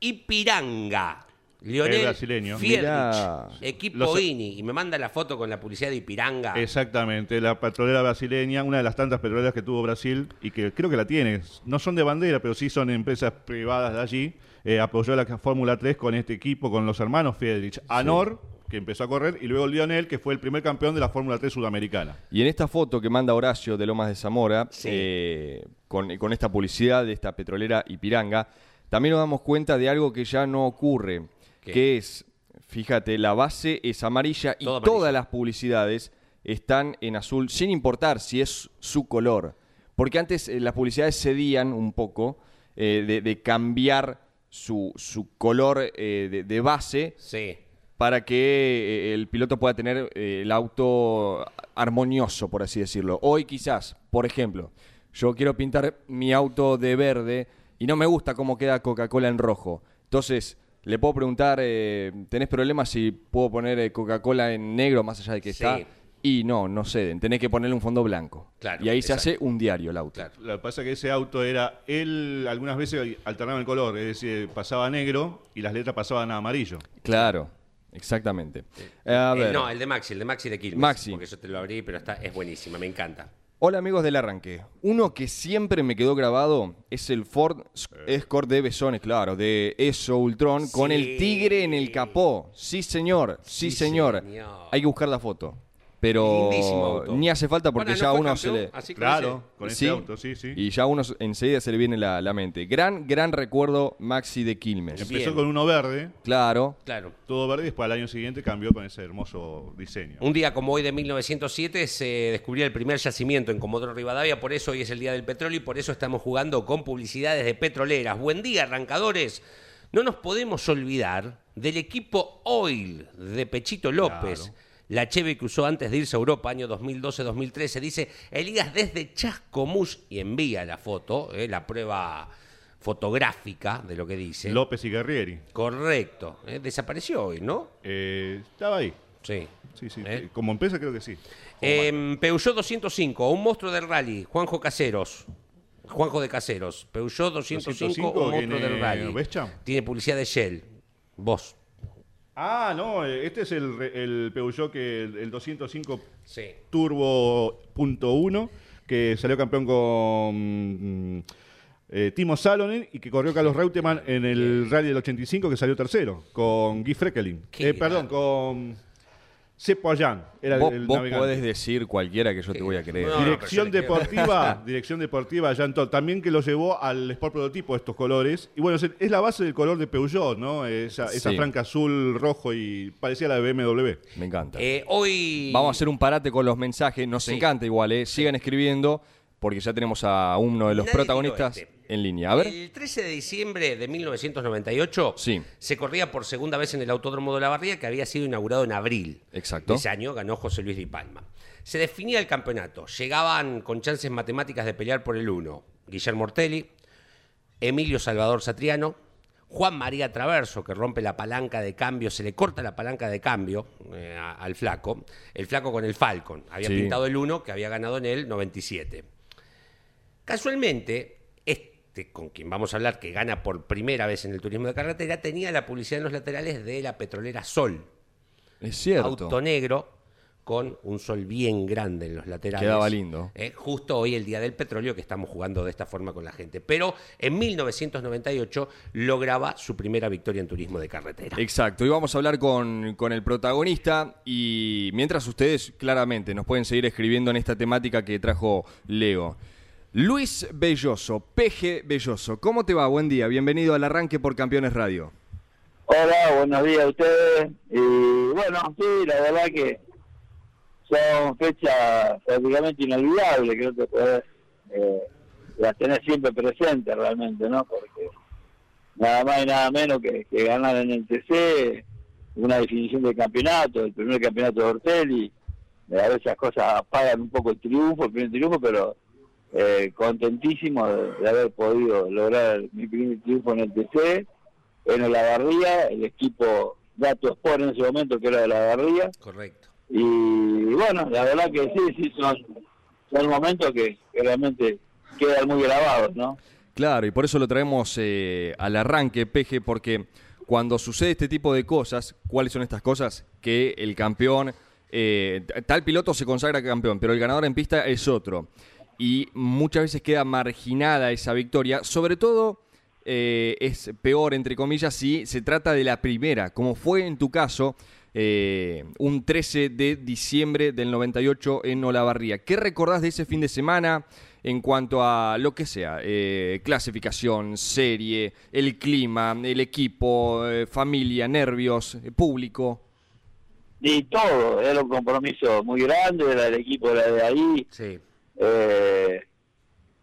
Ipiranga. Leonel El brasileño. Fierlich, Mirá. equipo Los- INI, y me manda la foto con la publicidad de Ipiranga. Exactamente, la petrolera brasileña, una de las tantas petroleras que tuvo Brasil y que creo que la tiene. No son de bandera, pero sí son empresas privadas de allí. Eh, apoyó la Fórmula 3 con este equipo, con los hermanos Friedrich. Anor, que empezó a correr, y luego Lionel, que fue el primer campeón de la Fórmula 3 sudamericana. Y en esta foto que manda Horacio de Lomas de Zamora, Sí. eh, con, con esta publicidad de esta petrolera Ipiranga, también nos damos cuenta de algo que ya no ocurre, ¿Qué? que es, fíjate, la base es amarilla y todas las publicidades están en azul, sin importar si es su color. Porque antes eh, las publicidades cedían un poco eh, de, de cambiar su, su color eh, de- de base Sí. para que el piloto pueda tener el auto armonioso, por así decirlo. Hoy quizás, por ejemplo, yo quiero pintar mi auto de verde y no me gusta cómo queda Coca-Cola en rojo. Entonces, le puedo preguntar, eh, ¿tenés problemas si puedo poner eh, Coca-Cola en negro más allá de que Sí. está? Y no, no ceden. Tenés que ponerle un fondo blanco. Claro, y ahí exacto. se hace un diario el auto. Claro. Lo que pasa es que ese auto era, él algunas veces alternaba el color, es decir, pasaba a negro y las letras pasaban a amarillo. Claro, exactamente. Eh, a Eh, ver. no, el de Maxi, el de Maxi de Quilmes. Maxi. Porque yo te lo abrí, pero está, es buenísima, me encanta. Hola amigos del arranque. Uno que siempre me quedó grabado es el Ford Escort de Besones, claro, de Eso Ultron, con el tigre en el capó. Sí, señor, sí, Sí, señor. señor. Hay que buscar la foto. Pero auto. ni hace falta porque Ahora, ¿no ya uno se le... Así con Claro, ese- con ese Sí, auto, sí, sí. Y ya uno enseguida se le viene la, la mente. Gran, gran recuerdo Maxi de Quilmes. Empezó Bien. con uno verde, Claro. Claro. todo verde, y después al año siguiente cambió con ese hermoso diseño. Un día como hoy de 1907 se descubrió el primer yacimiento en Comodoro Rivadavia, por eso hoy es el Día del Petróleo y por eso estamos jugando con publicidades de petroleras. Buen día, arrancadores. No nos podemos olvidar del equipo Oil de Pechito López. Claro. La Cheve que usó antes de irse a Europa, año 2012-2013, dice Elías desde Chascomús y envía la foto, eh, la prueba fotográfica de lo que dice. López y Guerrieri. Correcto. eh, desapareció hoy, ¿no? Eh, estaba ahí. Sí. Sí, sí. Como empresa creo que sí. Peugeot 205, un monstruo del rally, Juanjo Caseros. Juanjo de Caseros. Peugeot 205, 205 un monstruo del rally. Tiene publicidad de Shell. Vos. Ah, no, este es el, el Peugeot que el, el 205 Sí. Turbo punto uno, que salió campeón con mm, eh, Timo Salonen y que corrió Carlos Reutemann en el Rally del 85 que salió tercero, con Guy Freckelin. Eh, perdón, con Allan. Era el- Vos, el vos navegante. podés decir cualquiera que yo te voy a creer. No, Dirección deportiva, dirección deportiva Jean Todt, también que lo llevó al Sport Prototipo estos colores. Y bueno, es, la base del color de Peugeot, ¿no? Esa, esa Sí. franca azul, rojo y parecía la de BMW. Me encanta. Eh, hoy. Vamos a hacer un parate con los mensajes. Nos Sí. encanta igual, ¿eh? Sigan escribiendo porque ya tenemos a uno de los Nadie protagonistas este. en línea. A ver. El 13 de diciembre de 1998 Sí. se corría por segunda vez en el Autódromo de la Barría, que había sido inaugurado en abril. Exacto. Ese año ganó José Luis Di Palma. Se definía el campeonato. Llegaban con chances matemáticas de pelear por el 1. Guillermo Ortelli, Emilio Salvador Satriano, Juan María Traverso, que rompe la palanca de cambio, se le corta la palanca de cambio eh, al flaco. El flaco con el Falcon. Había Sí. pintado el 1, que había ganado en el 97. Casualmente, este con quien vamos a hablar, que gana por primera vez en el turismo de carretera, tenía la publicidad en los laterales de la petrolera Sol. Es cierto. Auto negro con un sol bien grande en los laterales. Quedaba lindo. Eh, justo hoy, el día del petróleo, que estamos jugando de esta forma con la gente. Pero en 1998 lograba su primera victoria en turismo de carretera. Exacto, y vamos a hablar con, con el protagonista y mientras ustedes claramente nos pueden seguir escribiendo en esta temática que trajo Leo. Luis Belloso, PG Belloso, ¿cómo te va? Buen día, bienvenido al arranque por Campeones Radio. Hola, buenos días a ustedes. Y bueno, sí, la verdad que son fechas prácticamente inolvidables, creo que podés, eh, las tenés siempre presentes realmente, ¿no? Porque nada más y nada menos que, ganar en el TC, una definición del campeonato, el primer campeonato de Ortelli, a veces esas cosas apagan un poco el triunfo, el primer triunfo, pero eh, contentísimo de, de haber podido lograr mi primer triunfo en el TC en Olavarría, el equipo Gato Sport en ese momento que era de Olavarría. Correcto. Y bueno, la verdad que sí, sí, son, son momentos que, que realmente quedan muy grabados, ¿no? Claro, y por eso lo traemos eh, al arranque, Peje, porque cuando sucede este tipo de cosas, ¿cuáles son estas cosas? Que el campeón, eh, tal piloto se consagra campeón, pero el ganador en pista es otro. Y muchas veces queda marginada esa victoria, sobre todo eh, es peor, entre comillas, si se trata de la primera, como fue en tu caso, eh, un 13 de diciembre del 98 en Olavarría. ¿Qué recordás de ese fin de semana en cuanto a lo que sea? eh, clasificación, serie, el clima, el equipo, eh, familia, nervios, eh, público. Y todo, era un compromiso muy grande, era el equipo era de ahí. Sí. Eh,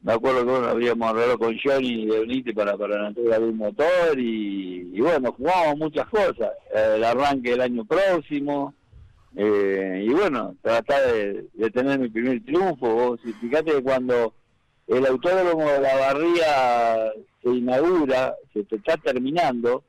me acuerdo que bueno, habíamos hablado con Johnny de Unite para, para la entrega de un motor y, bueno, jugamos muchas cosas. El arranque del año próximo. eh, y bueno, tratar de, tener mi primer triunfo. Y fíjate que cuando el autódromo de la Barría se inaugura, se está terminando,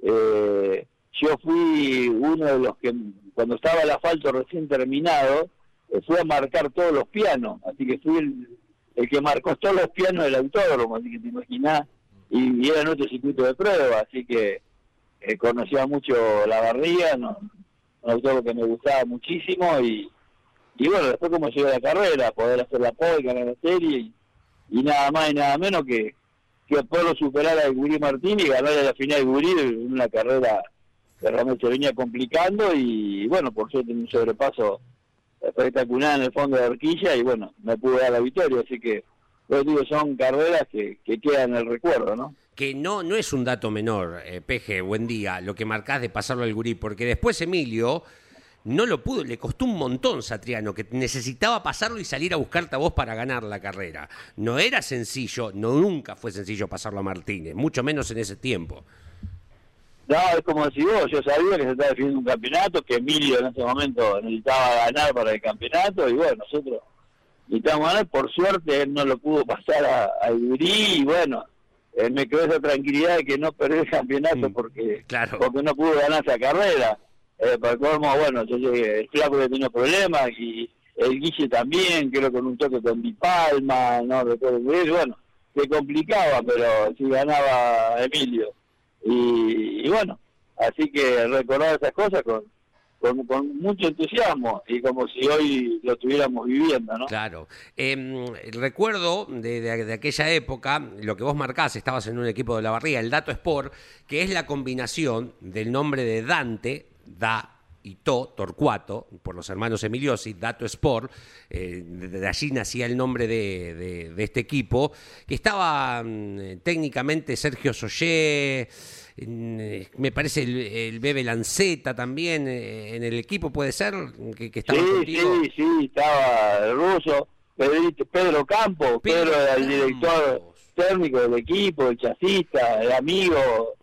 eh, yo fui uno de los que, cuando estaba el asfalto recién terminado, eh, fui a marcar todos los pianos, así que fui el, el que marcó todos los pianos del autódromo, así que te imaginás, y, y era nuestro circuito de prueba, así que eh, conocía mucho la barría, no, un autódromo que me gustaba muchísimo, y, y bueno, después como llegó la carrera, poder hacer la pole, ganar la serie, y, nada más y nada menos que que Apolo superara a Gurí Martín y ganara la final Gurí en una carrera que realmente venía complicando y bueno, por suerte un sobrepaso espectacular en el fondo de horquilla y bueno, me pude dar la victoria, así que yo digo, son carreras que, que quedan en el recuerdo, ¿no? Que no, no es un dato menor, eh, Peje, buen día, lo que marcás de pasarlo al gurí, porque después Emilio no lo pudo, le costó un montón Satriano, que necesitaba pasarlo y salir a buscarte a vos para ganar la carrera. No era sencillo, no nunca fue sencillo pasarlo a Martínez, mucho menos en ese tiempo. No, es como decís vos, yo sabía que se estaba definiendo un campeonato, que Emilio en ese momento necesitaba ganar para el campeonato, y bueno, nosotros necesitábamos ganar, por suerte él no lo pudo pasar a, a y bueno, eh, me quedó esa tranquilidad de que no perdió el campeonato Mm, porque, claro. porque no pudo ganar esa carrera. Eh, para colmo, bueno, el flaco había tenido problemas, y el Guille también, creo con un toque con Di Palma, no recuerdo bueno, se complicaba, pero si ganaba Emilio y, bueno, así que recordar esas cosas con, con, mucho entusiasmo y como si hoy lo estuviéramos viviendo, ¿no? Claro. Em, recuerdo de, de- de aquella época, lo que vos marcás, estabas en un equipo de la barriga, el Dato Sport, que es la combinación del nombre de Dante, Da y To, Torcuato, por los hermanos Emiliosi, Dato Sport, eh, de, allí nacía el nombre de, de- de este equipo, que estaba mm, técnicamente Sergio Sollé, mm, eh, me parece el, el Bebe Lanceta también eh, en el equipo, puede ser, que, que estaba Sí, contigo. sí, sí, estaba el ruso, Pedrito- Pedro Campos, Pedro Pedro era el director técnico del equipo, el chasista, el amigo,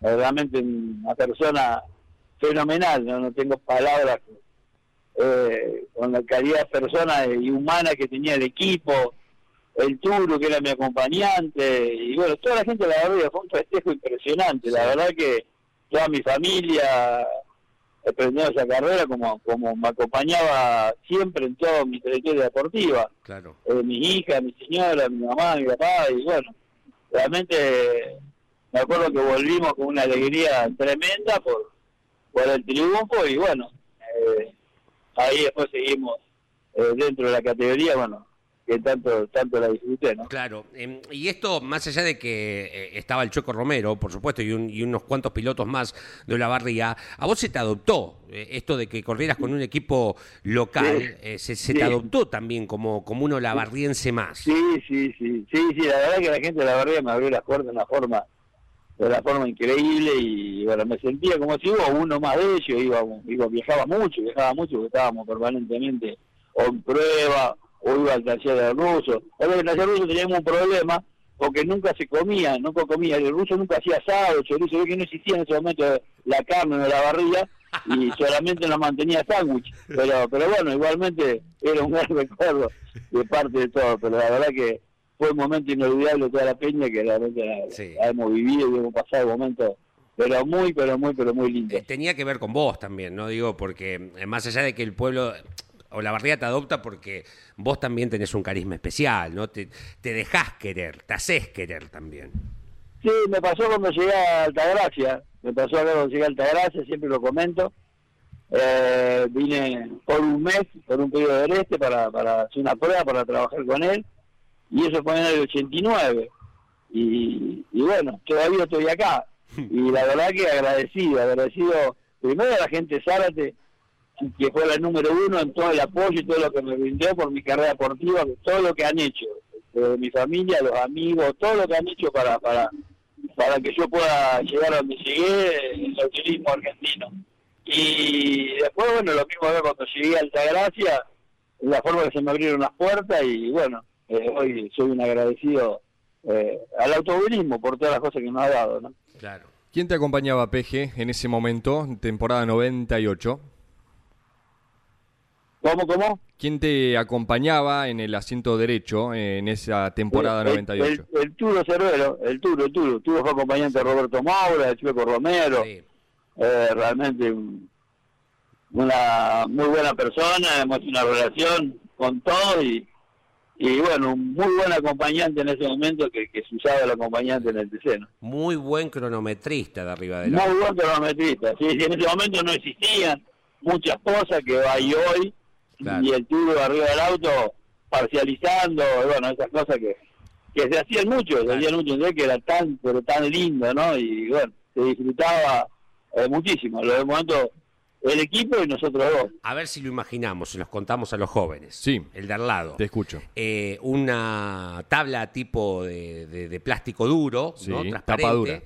realmente una persona fenomenal, no, no tengo palabras eh, con la calidad de persona y humana que tenía el equipo, el Turo que era mi acompañante, y bueno, toda la gente la verdad fue un festejo impresionante, la verdad que toda mi familia aprendió esa carrera como, como me acompañaba siempre en toda mi trayectoria deportiva. Claro. eh, mi hija, mi señora, mi mamá, mi papá, y bueno, realmente me acuerdo que volvimos con una alegría tremenda por, por el triunfo y bueno, eh, ahí después seguimos eh, dentro de la categoría, bueno, que tanto tanto la disfruté, ¿no? Claro, em, y esto más allá de que eh, estaba el Choco Romero, por supuesto, y, un- y unos cuantos pilotos más de la barría, a vos se te adoptó eh, esto de que corrieras con un equipo local, Sí. eh, se, se Sí. te adoptó también como, como un olavarriense más. Sí, sí, sí, sí, sí, la verdad que la gente de la barriga me abrió las puertas de una forma de una forma increíble y bueno, me sentía como si hubo uno más de ellos, iba, iba, viajaba mucho, viajaba mucho porque estábamos permanentemente o en prueba o iba al taller del ruso. Ahora en el taller ruso teníamos un problema porque nunca se comía, nunca comía, el ruso nunca hacía asado, chorizo, que no existía en ese momento la carne en la barriga y solamente nos mantenía sándwich, pero pero bueno, igualmente era un gran recuerdo de parte de todo, pero la verdad que fue un momento inolvidable toda la peña que realmente la, Sí. la hemos vivido y hemos pasado momentos pero muy, pero muy, pero muy lindo. Eh, tenía que ver con vos también, ¿no? Digo, porque eh, más allá de que el pueblo o la barriga te adopta porque vos también tenés un carisma especial, ¿no? Te, te dejás querer, te haces querer también. Sí, me pasó cuando llegué a Altagracia, me pasó cuando llegué a Altagracia, siempre lo comento. Eh, vine por un mes, por un periodo del este, para, para hacer una prueba, para trabajar con él, y eso fue en el 89. Y, y bueno, todavía estoy acá. Y la verdad que agradecido, agradecido primero a la gente de Zárate, que fue la número uno en todo el apoyo y todo lo que me brindó por mi carrera deportiva, todo lo que han hecho, eh, mi familia, los amigos, todo lo que han hecho para para para que yo pueda llegar a donde llegué en el turismo argentino. Y después, bueno, lo mismo que cuando llegué a Altagracia, la forma que se me abrieron las puertas y bueno, eh, hoy soy un agradecido eh, al automovilismo por todas las cosas que nos ha dado, ¿no? Claro. ¿Quién te acompañaba, Peje, en ese momento, temporada 98? ¿Cómo, cómo? ¿Quién te acompañaba en el asiento derecho en esa temporada El- 98? El, el, Turo Cervero, el Turo, el Turo. El Turo fue acompañante de Roberto Maura, de Chueco Romero. Sí. Eh, realmente un- una muy buena persona, hemos hecho una relación con todo y, y bueno, un muy buen acompañante en ese momento que, que se usaba el acompañante en el TC, ¿no? Muy buen cronometrista de arriba de la... Muy buen cronometrista. Sí, sí, en ese momento no existían muchas cosas que hay hoy Claro. y el tubo arriba del auto parcializando, bueno, esas cosas que, que se hacían mucho, se hacían mucho, entonces que era tan, pero tan lindo, ¿no? Y bueno, se disfrutaba eh, muchísimo. En los momentos el equipo y nosotros dos. A ver si lo imaginamos, se los contamos a los jóvenes. Sí. El de al lado. Te escucho. Eh, una tabla tipo de, de- de plástico duro, Sí, ¿no? tapa transparente, dura.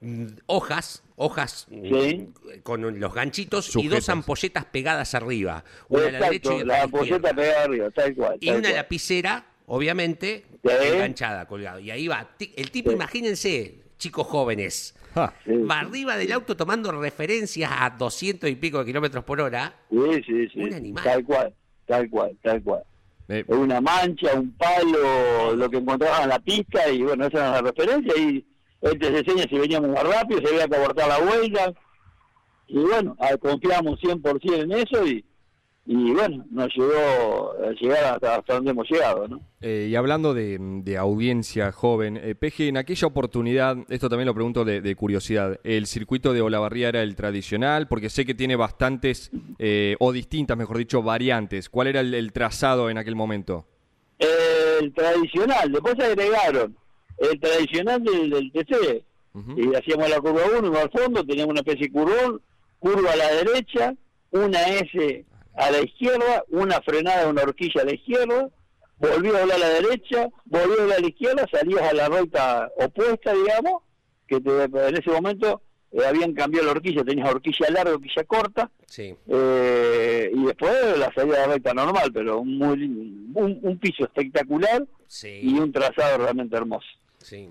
mm, hojas, hojas mm, Sí. con los ganchitos y dos ampolletas pegadas arriba, una a la derecha y Exacto, otra la izquierda. pegada arriba, tal cual. Y una cual. lapicera, obviamente, Sí. enganchada, colgado. Y ahí va. Ti- El tipo, Sí. imagínense, chicos jóvenes. Sí, va arriba del auto tomando referencias a 200 y pico de kilómetros por hora. sí, sí, sí. Un animal. Tal cual, tal cual, tal cual. Eh, una mancha, un palo, lo que encontraban en la pista y bueno, esa era la referencia y él te enseña si veníamos más rápido, si había que abortar la vuelta y bueno, ah, confiamos 100% en eso y, y bueno, nos llegó a llegar hasta, hasta donde hemos llegado, ¿no? Eh, y hablando de, de audiencia joven, eh, Peje, en aquella oportunidad, esto también lo pregunto de, de curiosidad, ¿el circuito de Olavarría era el tradicional? Porque sé que tiene bastantes, eh, o distintas, mejor dicho, variantes. ¿Cuál era el, el trazado en aquel momento? El tradicional, después agregaron el tradicional del, del TC y hacíamos la curva 1 al fondo, teníamos una especie de curvón, curva a la derecha, una S a la izquierda, una frenada, una horquilla a la izquierda, volvió a doblar a la derecha, volvió a doblar a la izquierda, salías a la recta opuesta, digamos, que te- en ese momento eh, habían cambiado la horquilla, tenías horquilla larga, horquilla corta, Sí. eh, y después la salida de recta normal, pero un, muy, un, un piso espectacular Sí. y un trazado realmente hermoso. Sí.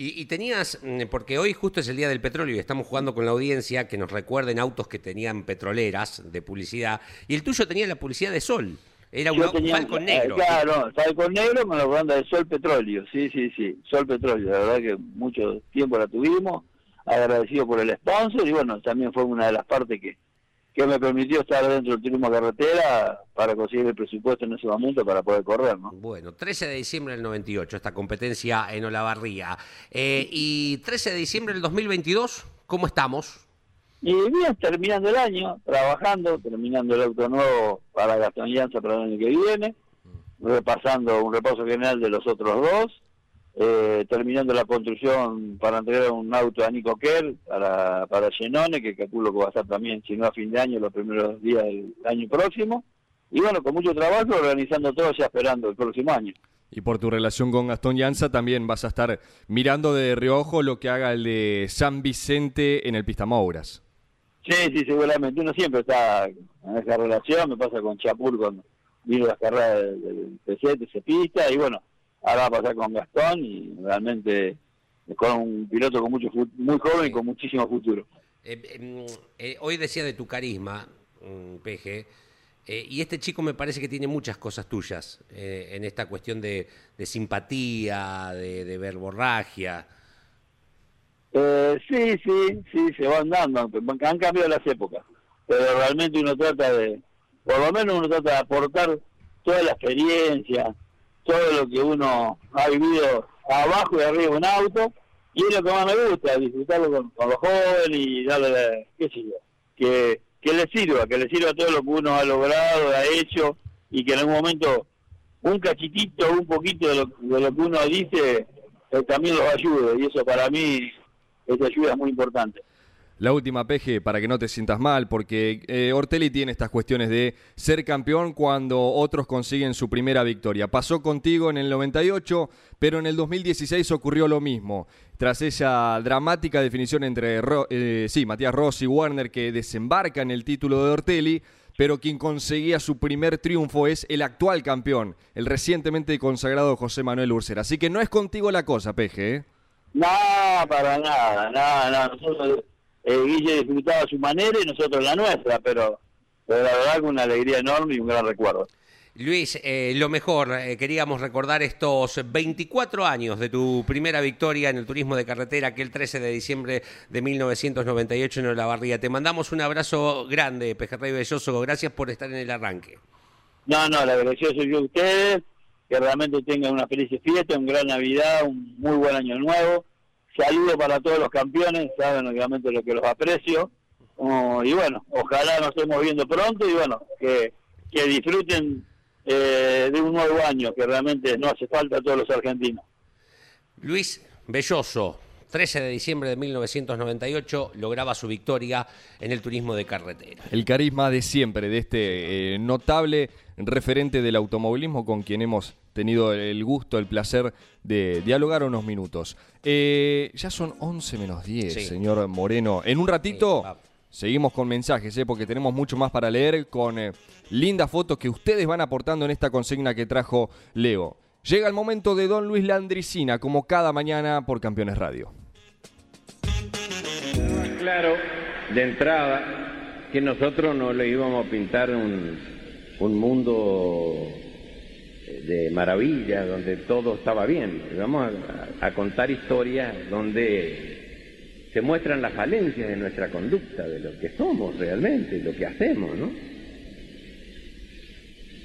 Y, y tenías, mm, porque hoy justo es el Día del Petróleo y estamos jugando con la audiencia que nos recuerden autos que tenían petroleras de publicidad. Y el tuyo tenía la publicidad de Sol. Era un Falcon eh, negro. claro, Falcon negro con la banda de Sol Petróleo. Sí, sí, sí. Sol Petróleo. La verdad que mucho tiempo la tuvimos. Agradecido por el sponsor y bueno, también fue una de las partes que, que me permitió estar dentro del turismo carretera para conseguir el presupuesto en ese momento para poder correr, ¿no? Bueno, 13 de diciembre del 98, esta competencia en Olavarría. Eh, y 13 de diciembre del 2022, ¿cómo estamos? Y bien, terminando el año, trabajando, terminando el auto nuevo para Gastón Llanza para el año que viene, repasando un repaso general de los otros dos, eh, terminando la construcción para entregar un auto a Nico Kerr para, para Genone, que calculo que va a estar también, si no a fin de año, los primeros días del año próximo. Y bueno, con mucho trabajo, organizando todo, ya esperando el próximo año. Y por tu relación con Gastón Llanza también vas a estar mirando de reojo lo que haga el de San Vicente en el Pista Mouras. Sí, sí, seguramente. Uno siempre está en esa relación. Me pasa con Chapur cuando vino las carreras del del PC, TC Pista. Y bueno, ahora va a pasar con Gastón y realmente con un piloto con mucho muy joven y con muchísimo futuro. Eh, eh, eh, hoy decía de tu carisma, mm, Peje, eh, y este chico me parece que tiene muchas cosas tuyas en esta cuestión de, de simpatía, de, de verborragia. Eh, sí, sí, sí, se van dando, han cambiado las épocas, pero realmente uno trata de, por lo menos uno trata de aportar toda la experiencia, todo lo que uno ha vivido abajo y arriba de un auto, y es lo que más me gusta, disfrutarlo con, con los jóvenes y darle, qué sé yo, que, que le sirva, que le sirva todo lo que uno ha logrado, ha hecho, y que en algún momento un cachitito, un poquito de lo, de lo que uno dice, eh, también los ayude, y eso para mí, esa ayuda es muy importante. La última, Peje, para que no te sientas mal, porque eh, Ortelli tiene estas cuestiones de ser campeón cuando otros consiguen su primera victoria. Pasó contigo en el 98, pero en el 2016 ocurrió lo mismo. Tras esa dramática definición entre eh, sí, Matías Rossi y Werner que desembarcan el título de Ortelli, pero quien conseguía su primer triunfo es el actual campeón, el recientemente consagrado José Manuel Urser. Así que no es contigo la cosa, Peje. ¿eh? No, para nada, nada, nada. Nosotros, eh, Guille disfrutaba a su manera y nosotros la nuestra, pero, pero la verdad que una alegría enorme y un gran recuerdo. Luis, eh, lo mejor, eh, queríamos recordar estos 24 años de tu primera victoria en el turismo de carretera, aquel 13 de diciembre de 1998 en Olavarría. Te mandamos un abrazo grande, Pejerrey Belloso. Gracias por estar en el arranque. No, no, la agradecido soy yo a ustedes, que realmente tengan una feliz fiesta, un gran Navidad, un muy buen año nuevo. Saludo para todos los campeones, saben obviamente lo que los aprecio. Oh, y bueno, ojalá nos estemos viendo pronto y bueno, que, que disfruten eh, de un nuevo año, que realmente no hace falta a todos los argentinos. Luis Belloso, 13 de diciembre de 1998, lograba su victoria en el turismo de carretera. El carisma de siempre, de este eh, notable referente del automovilismo con quien hemos tenido el gusto, el placer de dialogar unos minutos. Eh, ya son 11 menos 10, Sí. señor Moreno. En un ratito Sí, seguimos con mensajes, eh, porque tenemos mucho más para leer con eh, lindas fotos que ustedes van aportando en esta consigna que trajo Leo. Llega el momento de Don Luis Landricina, como cada mañana por Campeones Radio. Claro, de entrada, que nosotros no le íbamos a pintar un, un mundo de maravilla, donde todo estaba bien. Vamos a contar historias donde se muestran las falencias de nuestra conducta, de lo que somos realmente, lo que hacemos, ¿no?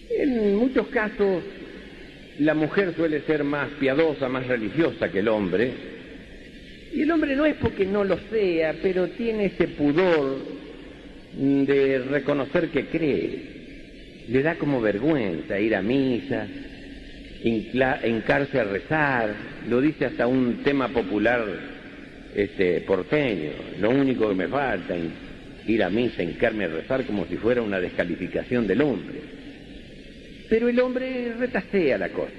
En muchos casos, la mujer suele ser más piadosa, más religiosa que el hombre, y el hombre no es porque no lo sea, pero tiene ese pudor de reconocer que cree. Le da como vergüenza ir a misa, hincarse a rezar, lo dice hasta un tema popular este, porteño. Lo único que me falta ir a misa, hincarme a rezar como si fuera una descalificación del hombre. Pero el hombre retasea la cosa,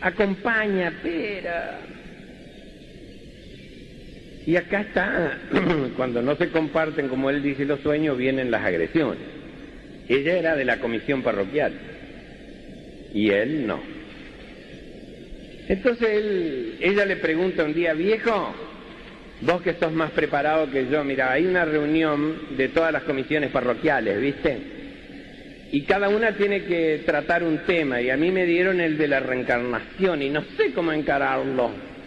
acompaña, pero y acá está, cuando no se comparten, como él dice, los sueños, vienen las agresiones. Ella era de la comisión parroquial y él no. Entonces él, ella le pregunta un día, viejo, vos que sos más preparado que yo, mira, hay una reunión de todas las comisiones parroquiales, ¿viste? Y cada una tiene que tratar un tema y a mí me dieron el de la reencarnación y no sé cómo encararlo.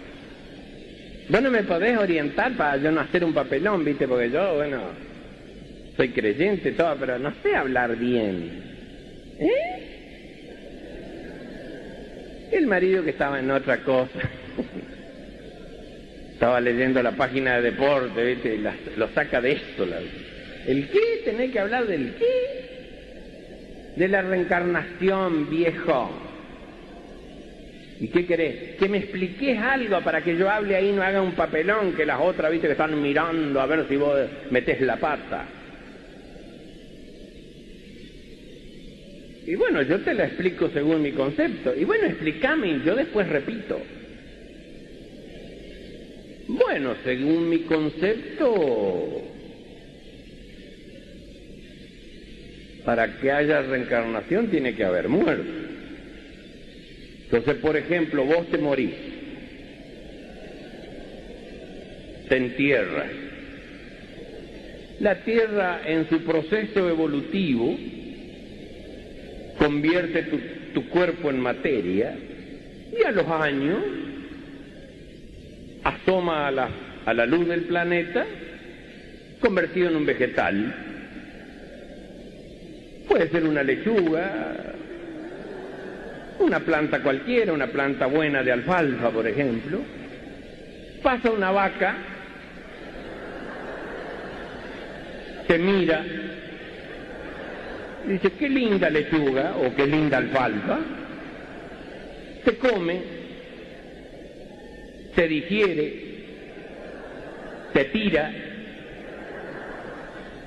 Vos no me podés orientar para yo no hacer un papelón, viste, porque yo, bueno, soy creyente, todo, pero no sé hablar bien. ¿Eh? El marido que estaba en otra cosa. estaba leyendo la página de deporte, viste, lo saca de esto. ¿El qué? ¿Tenés que hablar del qué? De la reencarnación, viejo. ¿Y qué querés? Que me expliques algo para que yo hable ahí no haga un papelón que las otras, viste, que están mirando a ver si vos metés la pata. Y bueno, yo te la explico según mi concepto. Y bueno, explícame yo después repito. Bueno, según mi concepto, para que haya reencarnación tiene que haber muerte. Entonces, por ejemplo, vos te morís, te entierras. La tierra en su proceso evolutivo convierte tu, cuerpo en materia y a los años asoma a las a la luz del planeta convertido en un vegetal. Puede ser una lechuga, una planta cualquiera, una planta buena de alfalfa, por ejemplo. Pasa una vaca, te mira, dice, qué linda lechuga o qué linda alfalfa, te come, te digiere, te tira,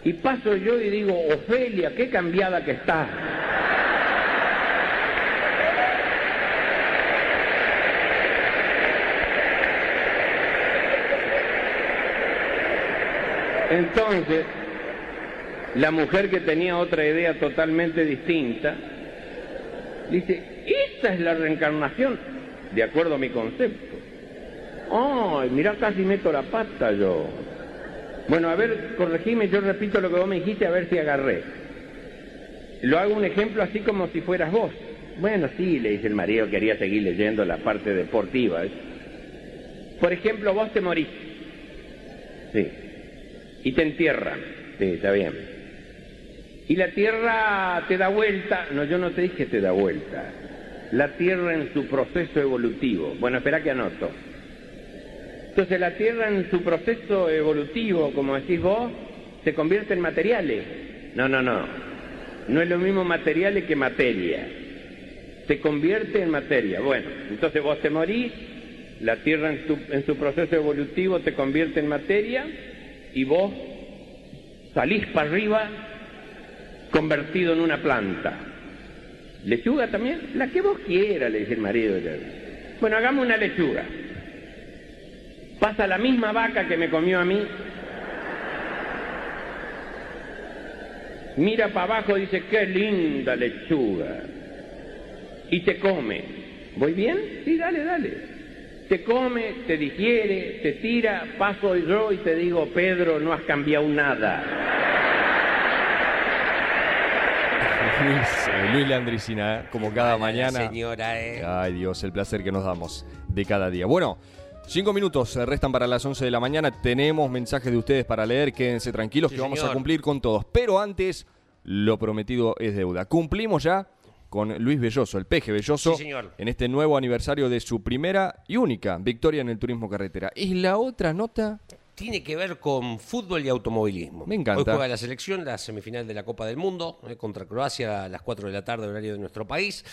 y paso yo y digo, Ofelia, qué cambiada que estás. Entonces, la mujer que tenía otra idea totalmente distinta, dice, esta es la reencarnación, de acuerdo a mi concepto. Ay, mira, casi meto la pata yo. Bueno, a ver, corregime, yo repito lo que vos me dijiste, a ver si agarré. Lo hago un ejemplo así como si fueras vos. Bueno, sí, le dice el marido, quería seguir leyendo la parte deportiva. ¿eh? Por ejemplo, vos te morís. Sí. Y te entierran. Sí, está bien. Y la tierra te da vuelta. No, yo no te dije te da vuelta. La tierra en su proceso evolutivo. Bueno, espera que anoto. Entonces la Tierra en su proceso evolutivo, como decís vos, se convierte en materiales. No, no, no. No es lo mismo materiales que materia. Se convierte en materia. Bueno, entonces vos te morís, la Tierra en su, en su proceso evolutivo te convierte en materia y vos salís para arriba convertido en una planta. ¿Lechuga también? La que vos quieras, le dice el marido. Bueno, hagamos una lechuga. Pasa la misma vaca que me comió a mí. Mira para abajo y dice, qué linda lechuga. Y te come. ¿Voy bien? Sí, dale, dale. Te come, te digiere, te tira, paso yo y te digo, Pedro, no has cambiado nada. Luis, eh, Luis Landricina, como cada mañana. Señora, eh. Ay Dios, el placer que nos damos de cada día. Bueno, cinco minutos eh, restan para las 11 de la mañana. Tenemos mensajes de ustedes para leer. Quédense tranquilos Sí, que vamos a cumplir con todos. Pero antes, lo prometido es deuda. Cumplimos ya con Luis Belloso, el peje Belloso, Sí, señor. en este nuevo aniversario de su primera y única victoria en el turismo carretera. Y la otra nota, Tiene que ver con fútbol y automovilismo. Me encanta. Hoy juega la selección, la semifinal de la Copa del Mundo, eh, contra Croacia a las 4 de la tarde, horario de nuestro país.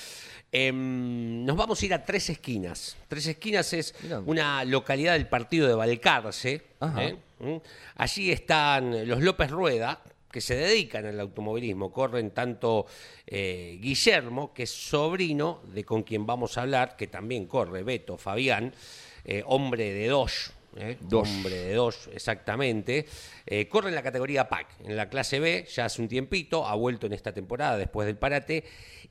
Em, nos vamos a ir a Tres Esquinas. Tres Esquinas es Mirá. una localidad del partido de Balcarce. Ajá. ¿eh? ¿Mm? Allí están los López Rueda, que se dedican al automovilismo. Corren tanto eh, Guillermo, que es sobrino de con quien vamos a hablar, que también corre, Beto, Fabián, eh, hombre de dos. ¿eh? Dos. Hombre de dos, exactamente. Corre en la categoría PAC, en la clase B, ya hace un tiempito, ha vuelto en esta temporada después del parate,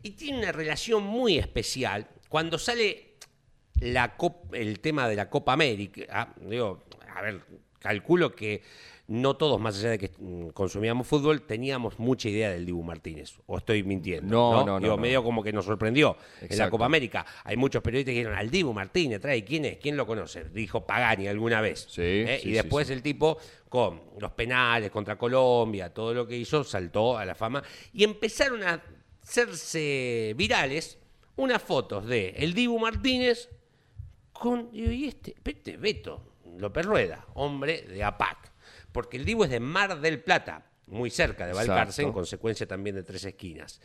y tiene una relación muy especial. Cuando sale la el tema de la Copa América, ah, digo, a ver, calculo que no todos, más allá de que mm, consumíamos fútbol, teníamos mucha idea del Dibu Martínez. O estoy mintiendo. No, No, no, Digo, no. medio como que nos sorprendió en la. Copa América. Hay muchos periodistas que dijeron, al Dibu Martínez, trae, ¿quién es? ¿Quién lo conoce? Dijo Pagani alguna vez. Sí, ¿eh? sí, y después sí. el tipo, con los penales contra Colombia, todo lo que hizo, saltó a la fama. Y empezaron a hacerse virales unas fotos de el Dibu Martínez con y este, este Beto López Rueda, hombre de APAC, porque el Dibu es de Mar del Plata, muy cerca de Valcarce, Exacto. en consecuencia también de Tres Esquinas.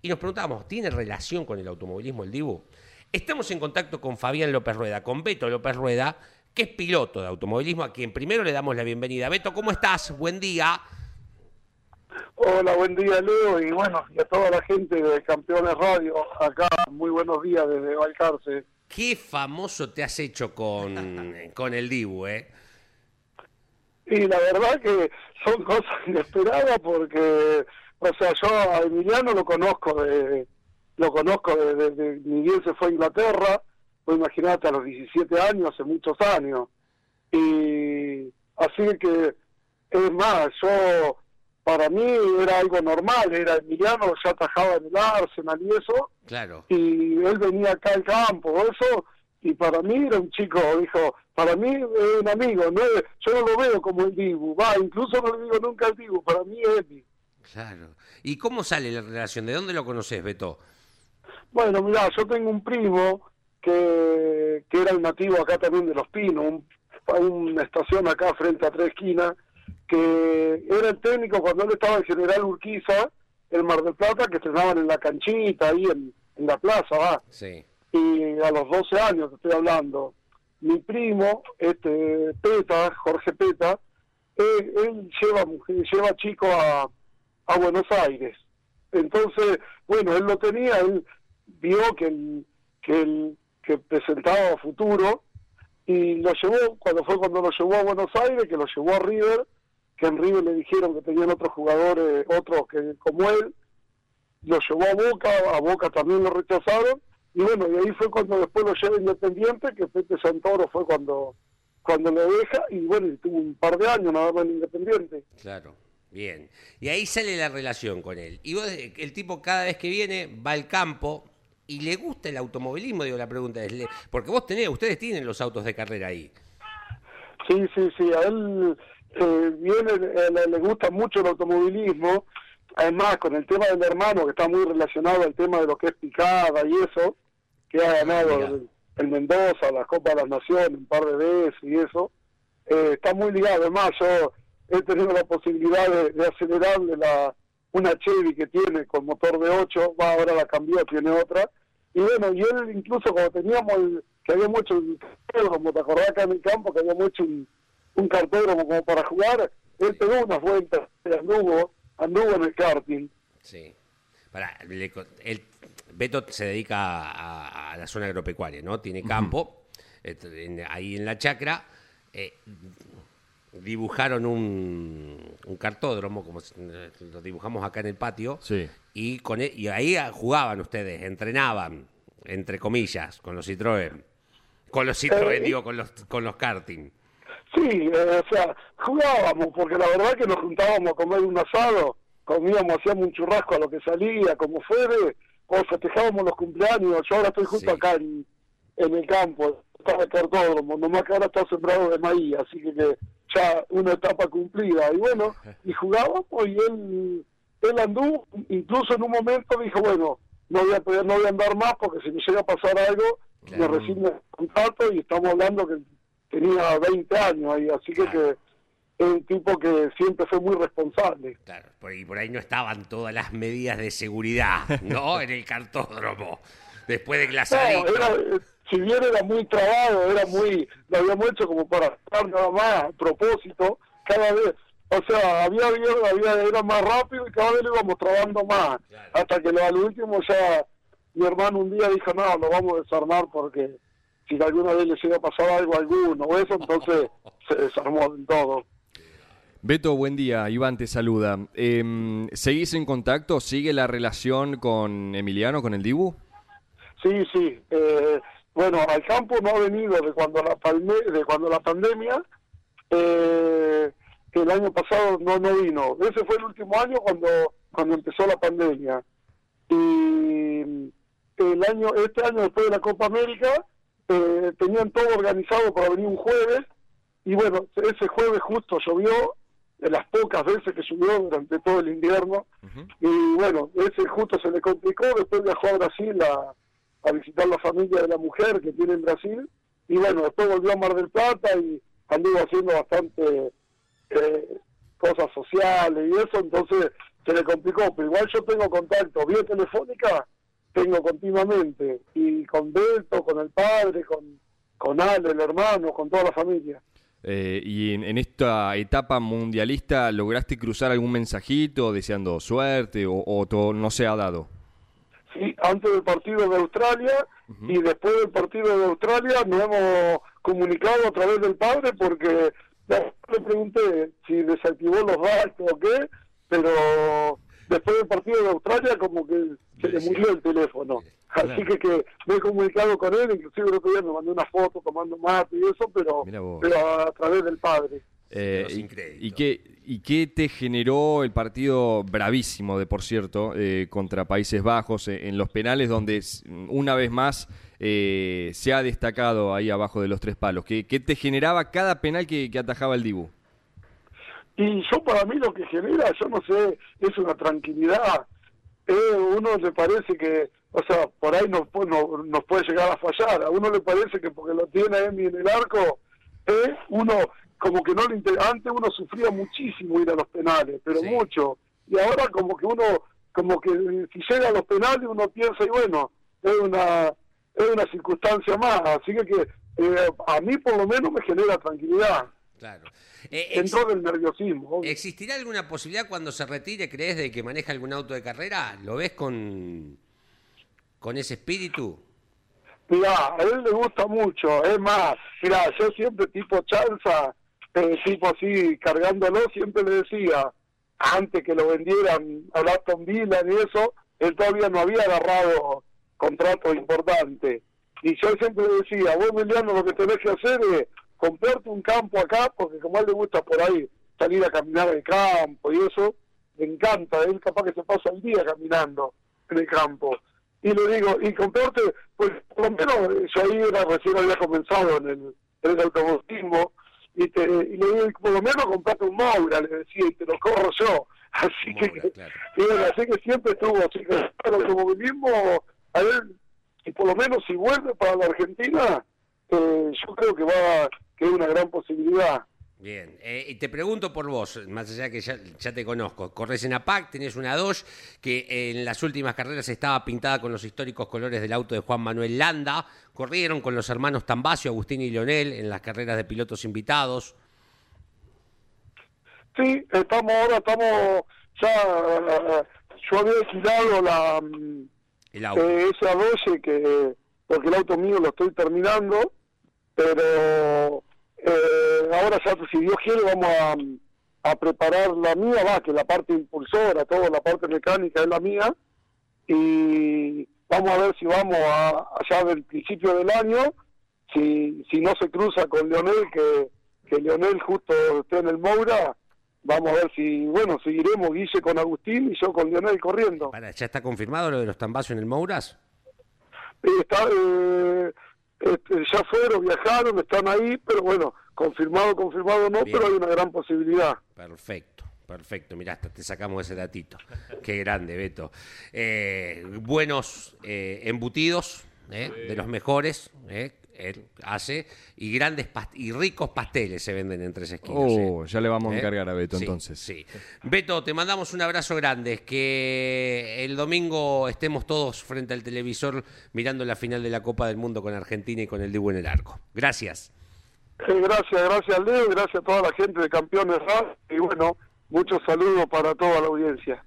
Y nos preguntamos, ¿tiene relación con el automovilismo el Dibu? Estamos en contacto con Fabián López Rueda, con Beto López Rueda, que es piloto de automovilismo, a quien primero le damos la bienvenida. Beto, ¿cómo estás? Buen día. Hola, buen día Leo y bueno, y a toda la gente de Campeones Radio, acá muy buenos días desde Valcarce. Qué famoso te has hecho con, con el Dibu, ¿eh? Y la verdad que son cosas inesperadas porque, o sea, yo a Emiliano lo conozco de, lo conozco desde de, ni bien se fue a Inglaterra, pues imagínate a los 17 años, hace muchos años. Y así que, es más, yo, para mí era algo normal, era Emiliano, ya atajaba en el Arsenal y eso, Claro. y él venía acá al campo, eso y para mí era un chico, dijo, para mí es un amigo, no es- yo no lo veo como el Dibu, va, incluso no le digo nunca al Dibu, para mí es Emi. Claro. ¿Y cómo sale la relación? ¿De dónde lo conoces, Beto? Bueno, mirá, yo tengo un primo que, que era el nativo acá también de Los Pinos, un- una estación acá frente a Tres Esquinas, que era el técnico cuando él estaba en General Urquiza, el Mar del Plata, que estrenaban en la canchita, ahí en, en la plaza, va. Sí. Y a los 12 años estoy hablando, mi primo, este Peta, Jorge Peta, él, él lleva, lleva chico a, a Buenos Aires. Entonces, bueno, él lo tenía, él vio que el, que el, que presentaba futuro y lo llevó, cuando fue cuando lo llevó a Buenos Aires, que lo llevó a River, que en River le dijeron que tenían otros jugadores, otros que como él, lo llevó a Boca, a Boca también lo rechazaron, y bueno, y ahí fue cuando después lo lleva Independiente, que Pepe Santoro fue cuando cuando lo deja, y bueno, y tuvo un par de años nada más en Independiente. Claro. Bien. Y ahí sale la relación con él. Y vos, el tipo cada vez que viene va al campo y le gusta el automovilismo, digo, la pregunta es, ¿le- porque vos tenés, ustedes tienen los autos de carrera ahí. Sí, sí, sí, a él eh, viene, eh, le, le gusta mucho el automovilismo, además con el tema del hermano, que está muy relacionado al tema de lo que es picada y eso, que ha ganado el, el Mendoza, la Copa de las Naciones un par de veces y eso, eh, está muy ligado, además yo he tenido la posibilidad de, de acelerarle la, una Chevy que tiene con motor de 8, va ahora la cambió, tiene otra, y bueno, y él incluso cuando teníamos el, que habíamos hecho el cartódromo, te acordás acá en el campo que habíamos hecho un, un cartódromo como para jugar, él pegó unas vueltas, anduvo, anduvo en el karting. Sí. Pará, le él- Beto se dedica a, a la zona agropecuaria, ¿no? Tiene campo, en- ahí en la chacra. eh, dibujaron un, un cartódromo, como eh, lo dibujamos acá en el patio, Sí. y, con e- y ahí jugaban ustedes, entrenaban, entre comillas, con los Citroën. Con los Citroën, Eh, digo, con los, con los karting. Sí, eh, o sea, jugábamos, porque la verdad que nos juntábamos a comer un asado, comíamos, hacíamos un churrasco a lo que salía, como fuere, o festejábamos los cumpleaños. Yo ahora estoy justo Sí. acá en, en el campo, está el cartódromo, nomás que ahora está sembrado de maíz, así que, que ya una etapa cumplida. Y bueno, y jugábamos y él, él anduvo, incluso en un momento dijo, bueno, no voy a poder, no voy a andar más porque si me llega a pasar algo, Claro. me rescindo el contrato y estamos hablando que tenía 20 años ahí, así que, Claro. que es un tipo que siempre fue muy responsable. Claro, por ahí, por ahí no estaban todas las medidas de seguridad, ¿no? en el cartódromo. Después de No, glasadito. era, eh, si bien era muy trabado, era muy, lo habíamos hecho como para estar nada más a propósito, cada vez, o sea, había, había, había- era más rápido y cada vez lo íbamos trabando más, Claro. hasta que lo, al último ya mi hermano un día dijo, no, lo vamos a desarmar porque si alguna vez le llega a pasar algo a alguno o eso, entonces se desarmó del todo. Beto, buen día. Iván te saluda. Em, ¿Seguís en contacto? ¿Sigue la relación con Emiliano, con el Dibu? Sí, sí. Eh, bueno, al campo no ha venido de cuando la palme- de cuando la pandemia. Eh, el año pasado no no vino. Ese fue el último año cuando cuando empezó la pandemia. Y el año este año después de la Copa América eh, tenían todo organizado para venir un jueves y bueno ese jueves justo llovió de las pocas veces que llovió durante todo el invierno. Y bueno, ese justo se le complicó, después viajó a Brasil a, a visitar la familia de la mujer que tiene en Brasil, y bueno, después volvió a Mar del Plata y anduvo haciendo bastante eh, cosas sociales y eso, entonces se le complicó, pero igual yo tengo contacto vía telefónica, tengo continuamente, y con Beto, con el padre, con, con Ale, el hermano, con toda la familia. Eh, y en, en esta etapa mundialista, ¿lograste cruzar algún mensajito deseando suerte o, o todo no se ha dado? Sí, antes del partido de Australia y después del partido de Australia nos hemos comunicado a través del padre porque le pregunté si desactivó los datos o qué, pero después del partido de Australia como que se le murió el teléfono. Así que, que me he comunicado con él, inclusive el otro día me mandó una foto tomando mate y eso, pero, pero a, través del padre. Eh, y- qué, ¿Y qué te generó el partido bravísimo, de por cierto, eh, contra Países Bajos, eh, en los penales, donde una vez más eh, se ha destacado ahí abajo de los tres palos? ¿Qué, qué te generaba cada penal que, que atajaba el Dibu? Y yo para mí lo que genera, yo no sé, es una tranquilidad. Eh, uno le parece que, o sea, por ahí nos, no- nos puede llegar a fallar. A uno le parece que porque lo tiene Emi en el arco, eh, uno como que no le inter- Antes uno sufría muchísimo ir a los penales, pero Sí. mucho. Y ahora como que uno, como que eh, si llega a los penales uno piensa, y bueno, es una, es una circunstancia más. Así que, que eh, a mí por lo menos me genera tranquilidad. Claro. Eh, Dentro del nerviosismo. obvio. ¿Existirá alguna posibilidad cuando se retire, crees, de que maneja algún auto de carrera? ¿Lo ves con, con ese espíritu? Mirá, a él le gusta mucho, es más, mirá, yo siempre tipo chanza, eh, tipo así, cargándolo, siempre le decía, antes que lo vendieran a Aston Villa y eso, él todavía no había agarrado contrato importante. Y yo siempre le decía, vos Emiliano lo que tenés que hacer es comprarte un campo acá, porque como a él le gusta por ahí salir a caminar el campo y eso, le encanta, él capaz que se pasa el día caminando en el campo y le digo, y comprarte, pues por lo menos eh, yo ahí era, recién había comenzado en el, en el automovilismo, y, te, y le digo, por lo menos comprate un Maura, le decía, y te lo corro yo. Así Maura, que, claro. y bueno, así que siempre estuvo, así que el automovilismo, a ver, y por lo menos si vuelve para la Argentina, eh, yo creo que va, que es una gran posibilidad. Bien, eh, y te pregunto por vos, más allá que ya, ya te conozco, corres en APAC, tenés una Dodge que en las últimas carreras estaba pintada con los históricos colores del auto de Juan Manuel Landa, corrieron con los hermanos Tambacio, Agustín y Leonel en las carreras de pilotos invitados. Sí, estamos ahora, estamos ya, yo había alquilado la... El auto. Eh, esa 12 que porque el auto mío lo estoy terminando pero eh, ahora ya si Dios quiere vamos a, a preparar la mía va que la parte impulsora toda la parte mecánica es la mía y vamos a ver si vamos a, allá del principio del año si si no se cruza con Leonel que que Leonel justo esté en el Moura vamos a ver si bueno seguiremos Guille con Agustín y yo con Leonel corriendo Para, ¿Ya está confirmado lo de los Tambacio en el Mouras? Eh, está, eh, este, ya fueron, viajaron, están ahí, pero bueno, confirmado, confirmado no, Bien. pero hay una gran posibilidad. Perfecto, perfecto. Mirá, hasta te sacamos ese datito. Qué grande, Beto. Eh, buenos eh, embutidos, eh, de los mejores, eh, él hace, y grandes past- y ricos pasteles se venden en tres esquinas. Oh, eh. ya le vamos a ¿Eh? encargar a Beto Sí, entonces. Sí. Beto, te mandamos un abrazo grande. Que el domingo estemos todos frente al televisor mirando la final de la Copa del Mundo con Argentina y con el Dibu en el arco. Gracias. Eh, gracias, gracias Leo, gracias a toda la gente de Campeones Radio y bueno, muchos saludos para toda la audiencia.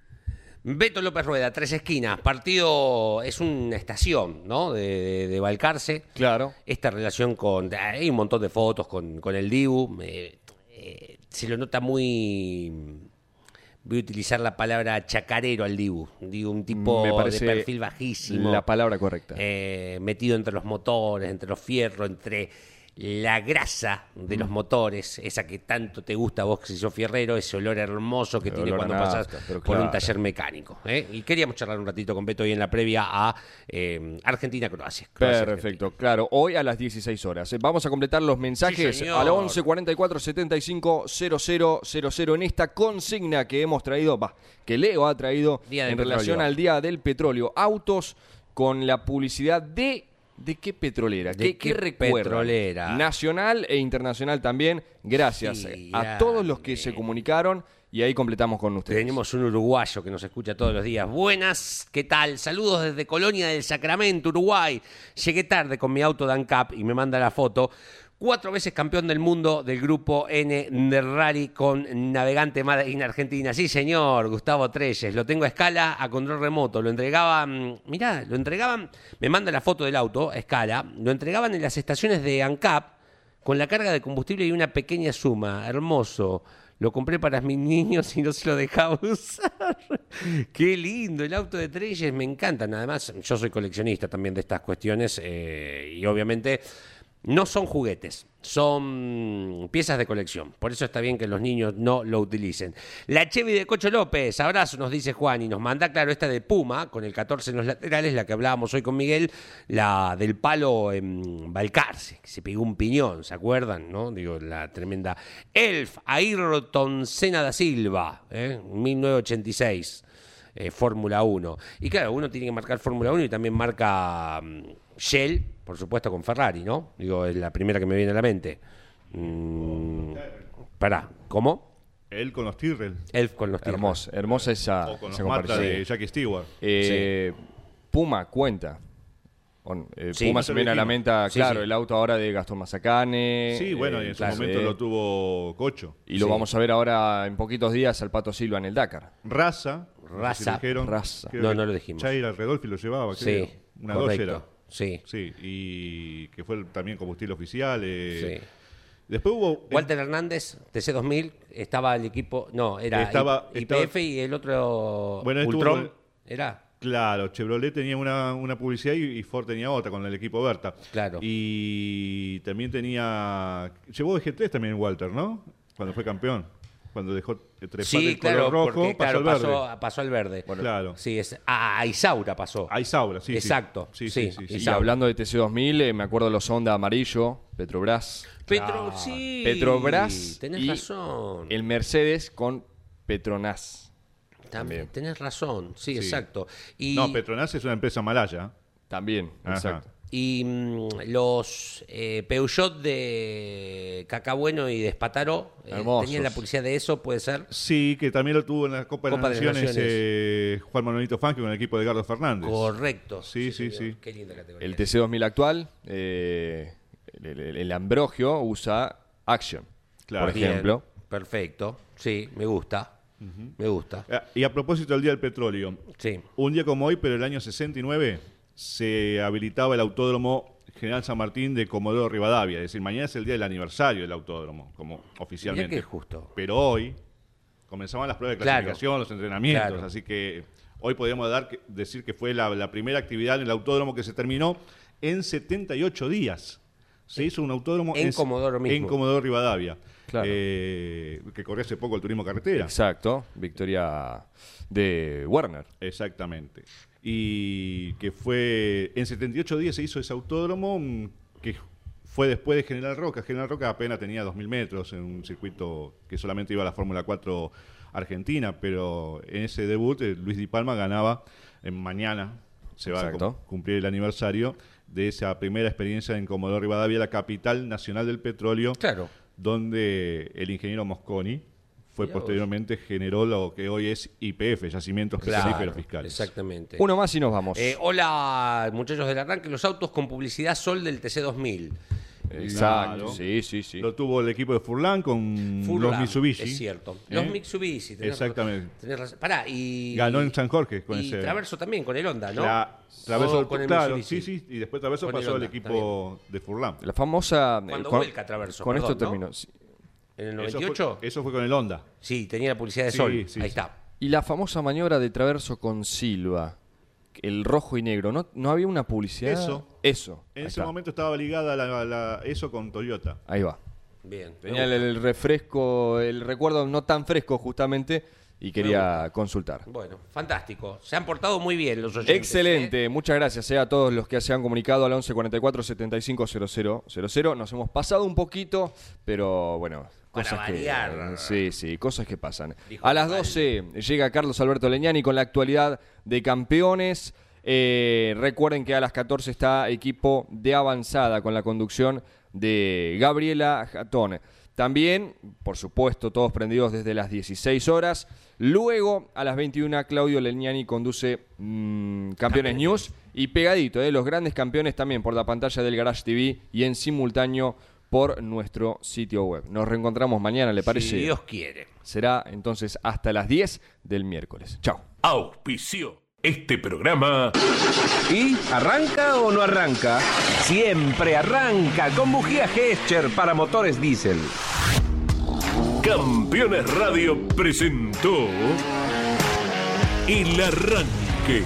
Beto López Rueda, Tres Esquinas, partido, es una estación, ¿no? De, Balcarce. Claro. Esta relación con, hay un montón de fotos con, con el Dibu, eh, eh, se lo nota muy, voy a utilizar la palabra chacarero al Dibu, Dibu, un tipo Me parece de perfil bajísimo. La palabra correcta. eh, metido entre los motores, entre los fierros, entre la grasa de Mm. los motores, esa que tanto te gusta a vos que sos fierrero, ese olor hermoso que El tiene cuando pasas por un taller mecánico. ¿eh? Y queríamos charlar un ratito con Beto hoy en la previa a eh, Argentina-Croacia. Croacia, Perfecto, claro. Hoy a las 16 horas. Eh, Vamos a completar los mensajes Sí, al 11 44 75 0000 en esta consigna que hemos traído, que Leo ha traído en relación al Día del Petróleo. Autos con la publicidad de. ¿De qué petrolera? ¿De ¿Qué, petrolera? Nacional e internacional también. Gracias Sí, a todos los que se comunicaron y ahí completamos con ustedes. Tenemos un uruguayo que nos escucha todos los días. Buenas, ¿qué tal? Saludos desde Colonia del Sacramento, Uruguay. Llegué tarde con mi auto de ANCAP y me manda la foto. Cuatro veces campeón del mundo del grupo N de Rally con navegante Made in Argentina. Sí, señor, Gustavo Treyes. Lo tengo a escala a control remoto. Lo entregaban, mirá, lo entregaban, me manda la foto del auto a escala. Lo entregaban en las estaciones de ANCAP con la carga de combustible y una pequeña suma. Hermoso. Lo compré para mis niños y no se lo dejaba usar. Qué lindo, el auto de Treyes me encantan. Además, yo soy coleccionista también de estas cuestiones eh, y obviamente no son juguetes, son piezas de colección. Por eso está bien que los niños no lo utilicen. La Chevy de Cocho López, abrazo, nos dice Juan, y nos manda, claro, esta de Puma, con el 14 en los laterales, la que hablábamos hoy con Miguel, la del palo en Balcarce, que se pegó un piñón, ¿se acuerdan? ¿No? Digo, la tremenda Elf, Ayrton Senna da Silva, ¿eh? 1986 eh, Fórmula 1. Y claro, uno tiene que marcar Fórmula 1 y también marca mm, Shell, por supuesto con Ferrari, ¿no? Digo, es la primera que me viene a la mente. Mm, pará, ¿cómo? Él con los Tyrrell. Elf con los Tyrrell. Hermosa, hermosa esa, O con los esa de Jackie Stewart. Eh, Puma cuenta. Eh, Sí, Puma se viene a la Sí, claro, sí. el auto ahora de Gastón Mazacane. Sí, bueno, eh, y en su momento eh, lo tuvo Cocho. Y lo Sí. vamos a ver ahora en poquitos días al Pato Silva en el Dakar. Raza. no sé si Raza. lo dijeron. Raza. No, no lo dijimos. Chaira Redolfi lo llevaba, creo. Sí, Una correcto. dosera. Sí, Sí, y que fue también combustible oficial. eh. sí. Después hubo. Walter Hernández, TC2000, estaba el equipo, no, era Estaba- IPF y el otro Bueno, estuvo Ultron, con- era. Claro, Chevrolet tenía una, una publicidad y, y Ford tenía otra con el equipo Berta. Claro. Y también tenía. Llevó GT también Walter, ¿no? Cuando fue campeón. Cuando dejó trepar Sí, el claro, color rojo, porque, pasó claro, al verde. pasó, pasó al verde. claro. Sí, es, a, a Isaura pasó. A Isaura, sí. Exacto, Sí, sí, sí, sí, sí. Y Isaura. hablando de TC2000, eh, me acuerdo de los Honda amarillo, Petrobras. Petro, sí. Petrobras Tenés y razón. el Mercedes con Petronas. También. Tenés razón, sí, Sí. exacto. Y, No, Petronas es una empresa malaya. También, Ajá. exacto. Y mm, los eh, Peugeot de Cacabueno y de Espataro eh, tenían la publicidad de eso, puede ser. Sí, que también lo tuvo en la Copa, Copa de las de las Naciones, Naciones. eh, Juan Manuelito Fanque con el equipo de Edgardo Fernández. Correcto. Sí, sí, sí. Qué linda categoría. El TC2000 actual, eh, el, el- el Ambrogio usa Action, Claro. por Bien, ejemplo. perfecto. Sí, me gusta. Me gusta. Y a propósito del Día del Petróleo, Sí. un día como hoy, pero el año 69, se habilitaba el Autódromo General San Martín de Comodoro Rivadavia. Es decir, mañana es el día del aniversario del autódromo, como Mirá oficialmente. que justo. Pero hoy comenzaban las pruebas de Claro. clasificación, los entrenamientos, Claro. así que hoy podríamos dar, decir que fue la, la primera actividad en el autódromo que se terminó en 78 días. Se hizo un autódromo En Comodoro mismo. En Comodoro Rivadavia. Claro. Eh, que corrió hace poco el turismo carretera. Exacto, victoria de Werner. Exactamente. Y que fue. En 78 días se hizo ese autódromo mm, que fue después de General Roca. General Roca apenas tenía 2.000 metros en un circuito que solamente iba a la Fórmula 4 Argentina, pero en ese debut eh, Luis Di Palma ganaba en mañana. Se va a cumplir el aniversario de esa primera experiencia en Comodoro Rivadavia, la capital nacional del petróleo Claro. donde el ingeniero Mosconi fue posteriormente generó lo que hoy es IPF, Yacimientos Claro, Petrolíferos Fiscales. exactamente. Uno más y nos vamos. Eh, hola, muchachos del arranque, los autos con publicidad Sol del TC2000. Exacto, Claro. sí, sí, sí. Lo tuvo el equipo de Furlan con Furlan, los Mitsubishi. Es cierto. ¿Eh? Los Mitsubishi. tenés Exactamente. razón, tenés razón. Pará, y. Ganó en San Jorge con y ese. Traverso también, con el Honda, ¿no? Tra- Traverso, con el claro, Mitsubishi. sí, sí, y después Traverso Con pasó al equipo de Furlan. La famosa... eh, Cuando con, vuelca Traverso, Con esto perdón, ¿no? En el Eso 98. fue, eso fue con el Honda. Sí, tenía la publicidad de Sí, Sol. sí, Ahí sí. está. Y la famosa maniobra de Traverso con Silva, el rojo y negro, ¿no, no había una publicidad? Eso. Eso. En Ahí ese está. momento estaba ligada la- la- eso con Toyota. Ahí va. Bien. Tenía el, refresco, el recuerdo no tan fresco justamente y quería consultar. Bueno, fantástico. Se han portado muy bien los oyentes. ¿eh? Excelente, muchas gracias eh, a todos los que se han comunicado al 1144 75 0000. Nos hemos pasado un poquito, pero bueno, Para cosas que sí, sí, cosas que pasan. Dijo A las Rafael. 12 llega Carlos Alberto Leñani con la actualidad de campeones. Eh, recuerden que a las 14 está equipo de avanzada con la conducción de Gabriela Jatón. También, por supuesto, todos prendidos desde las 16 horas. Luego, a las 21, Claudio Leñani conduce mm, Campeones News. Y pegadito, eh, los grandes campeones también por la pantalla del Garage TV y en simultáneo por nuestro sitio web. Nos reencontramos mañana, ¿le parece? Si Dios quiere. Será entonces hasta las 10 del miércoles. Chao. Auspició este programa ¿Y arranca o no arranca? Siempre arranca con bujía Gescher para motores diésel. Campeones Radio presentó El Arranque.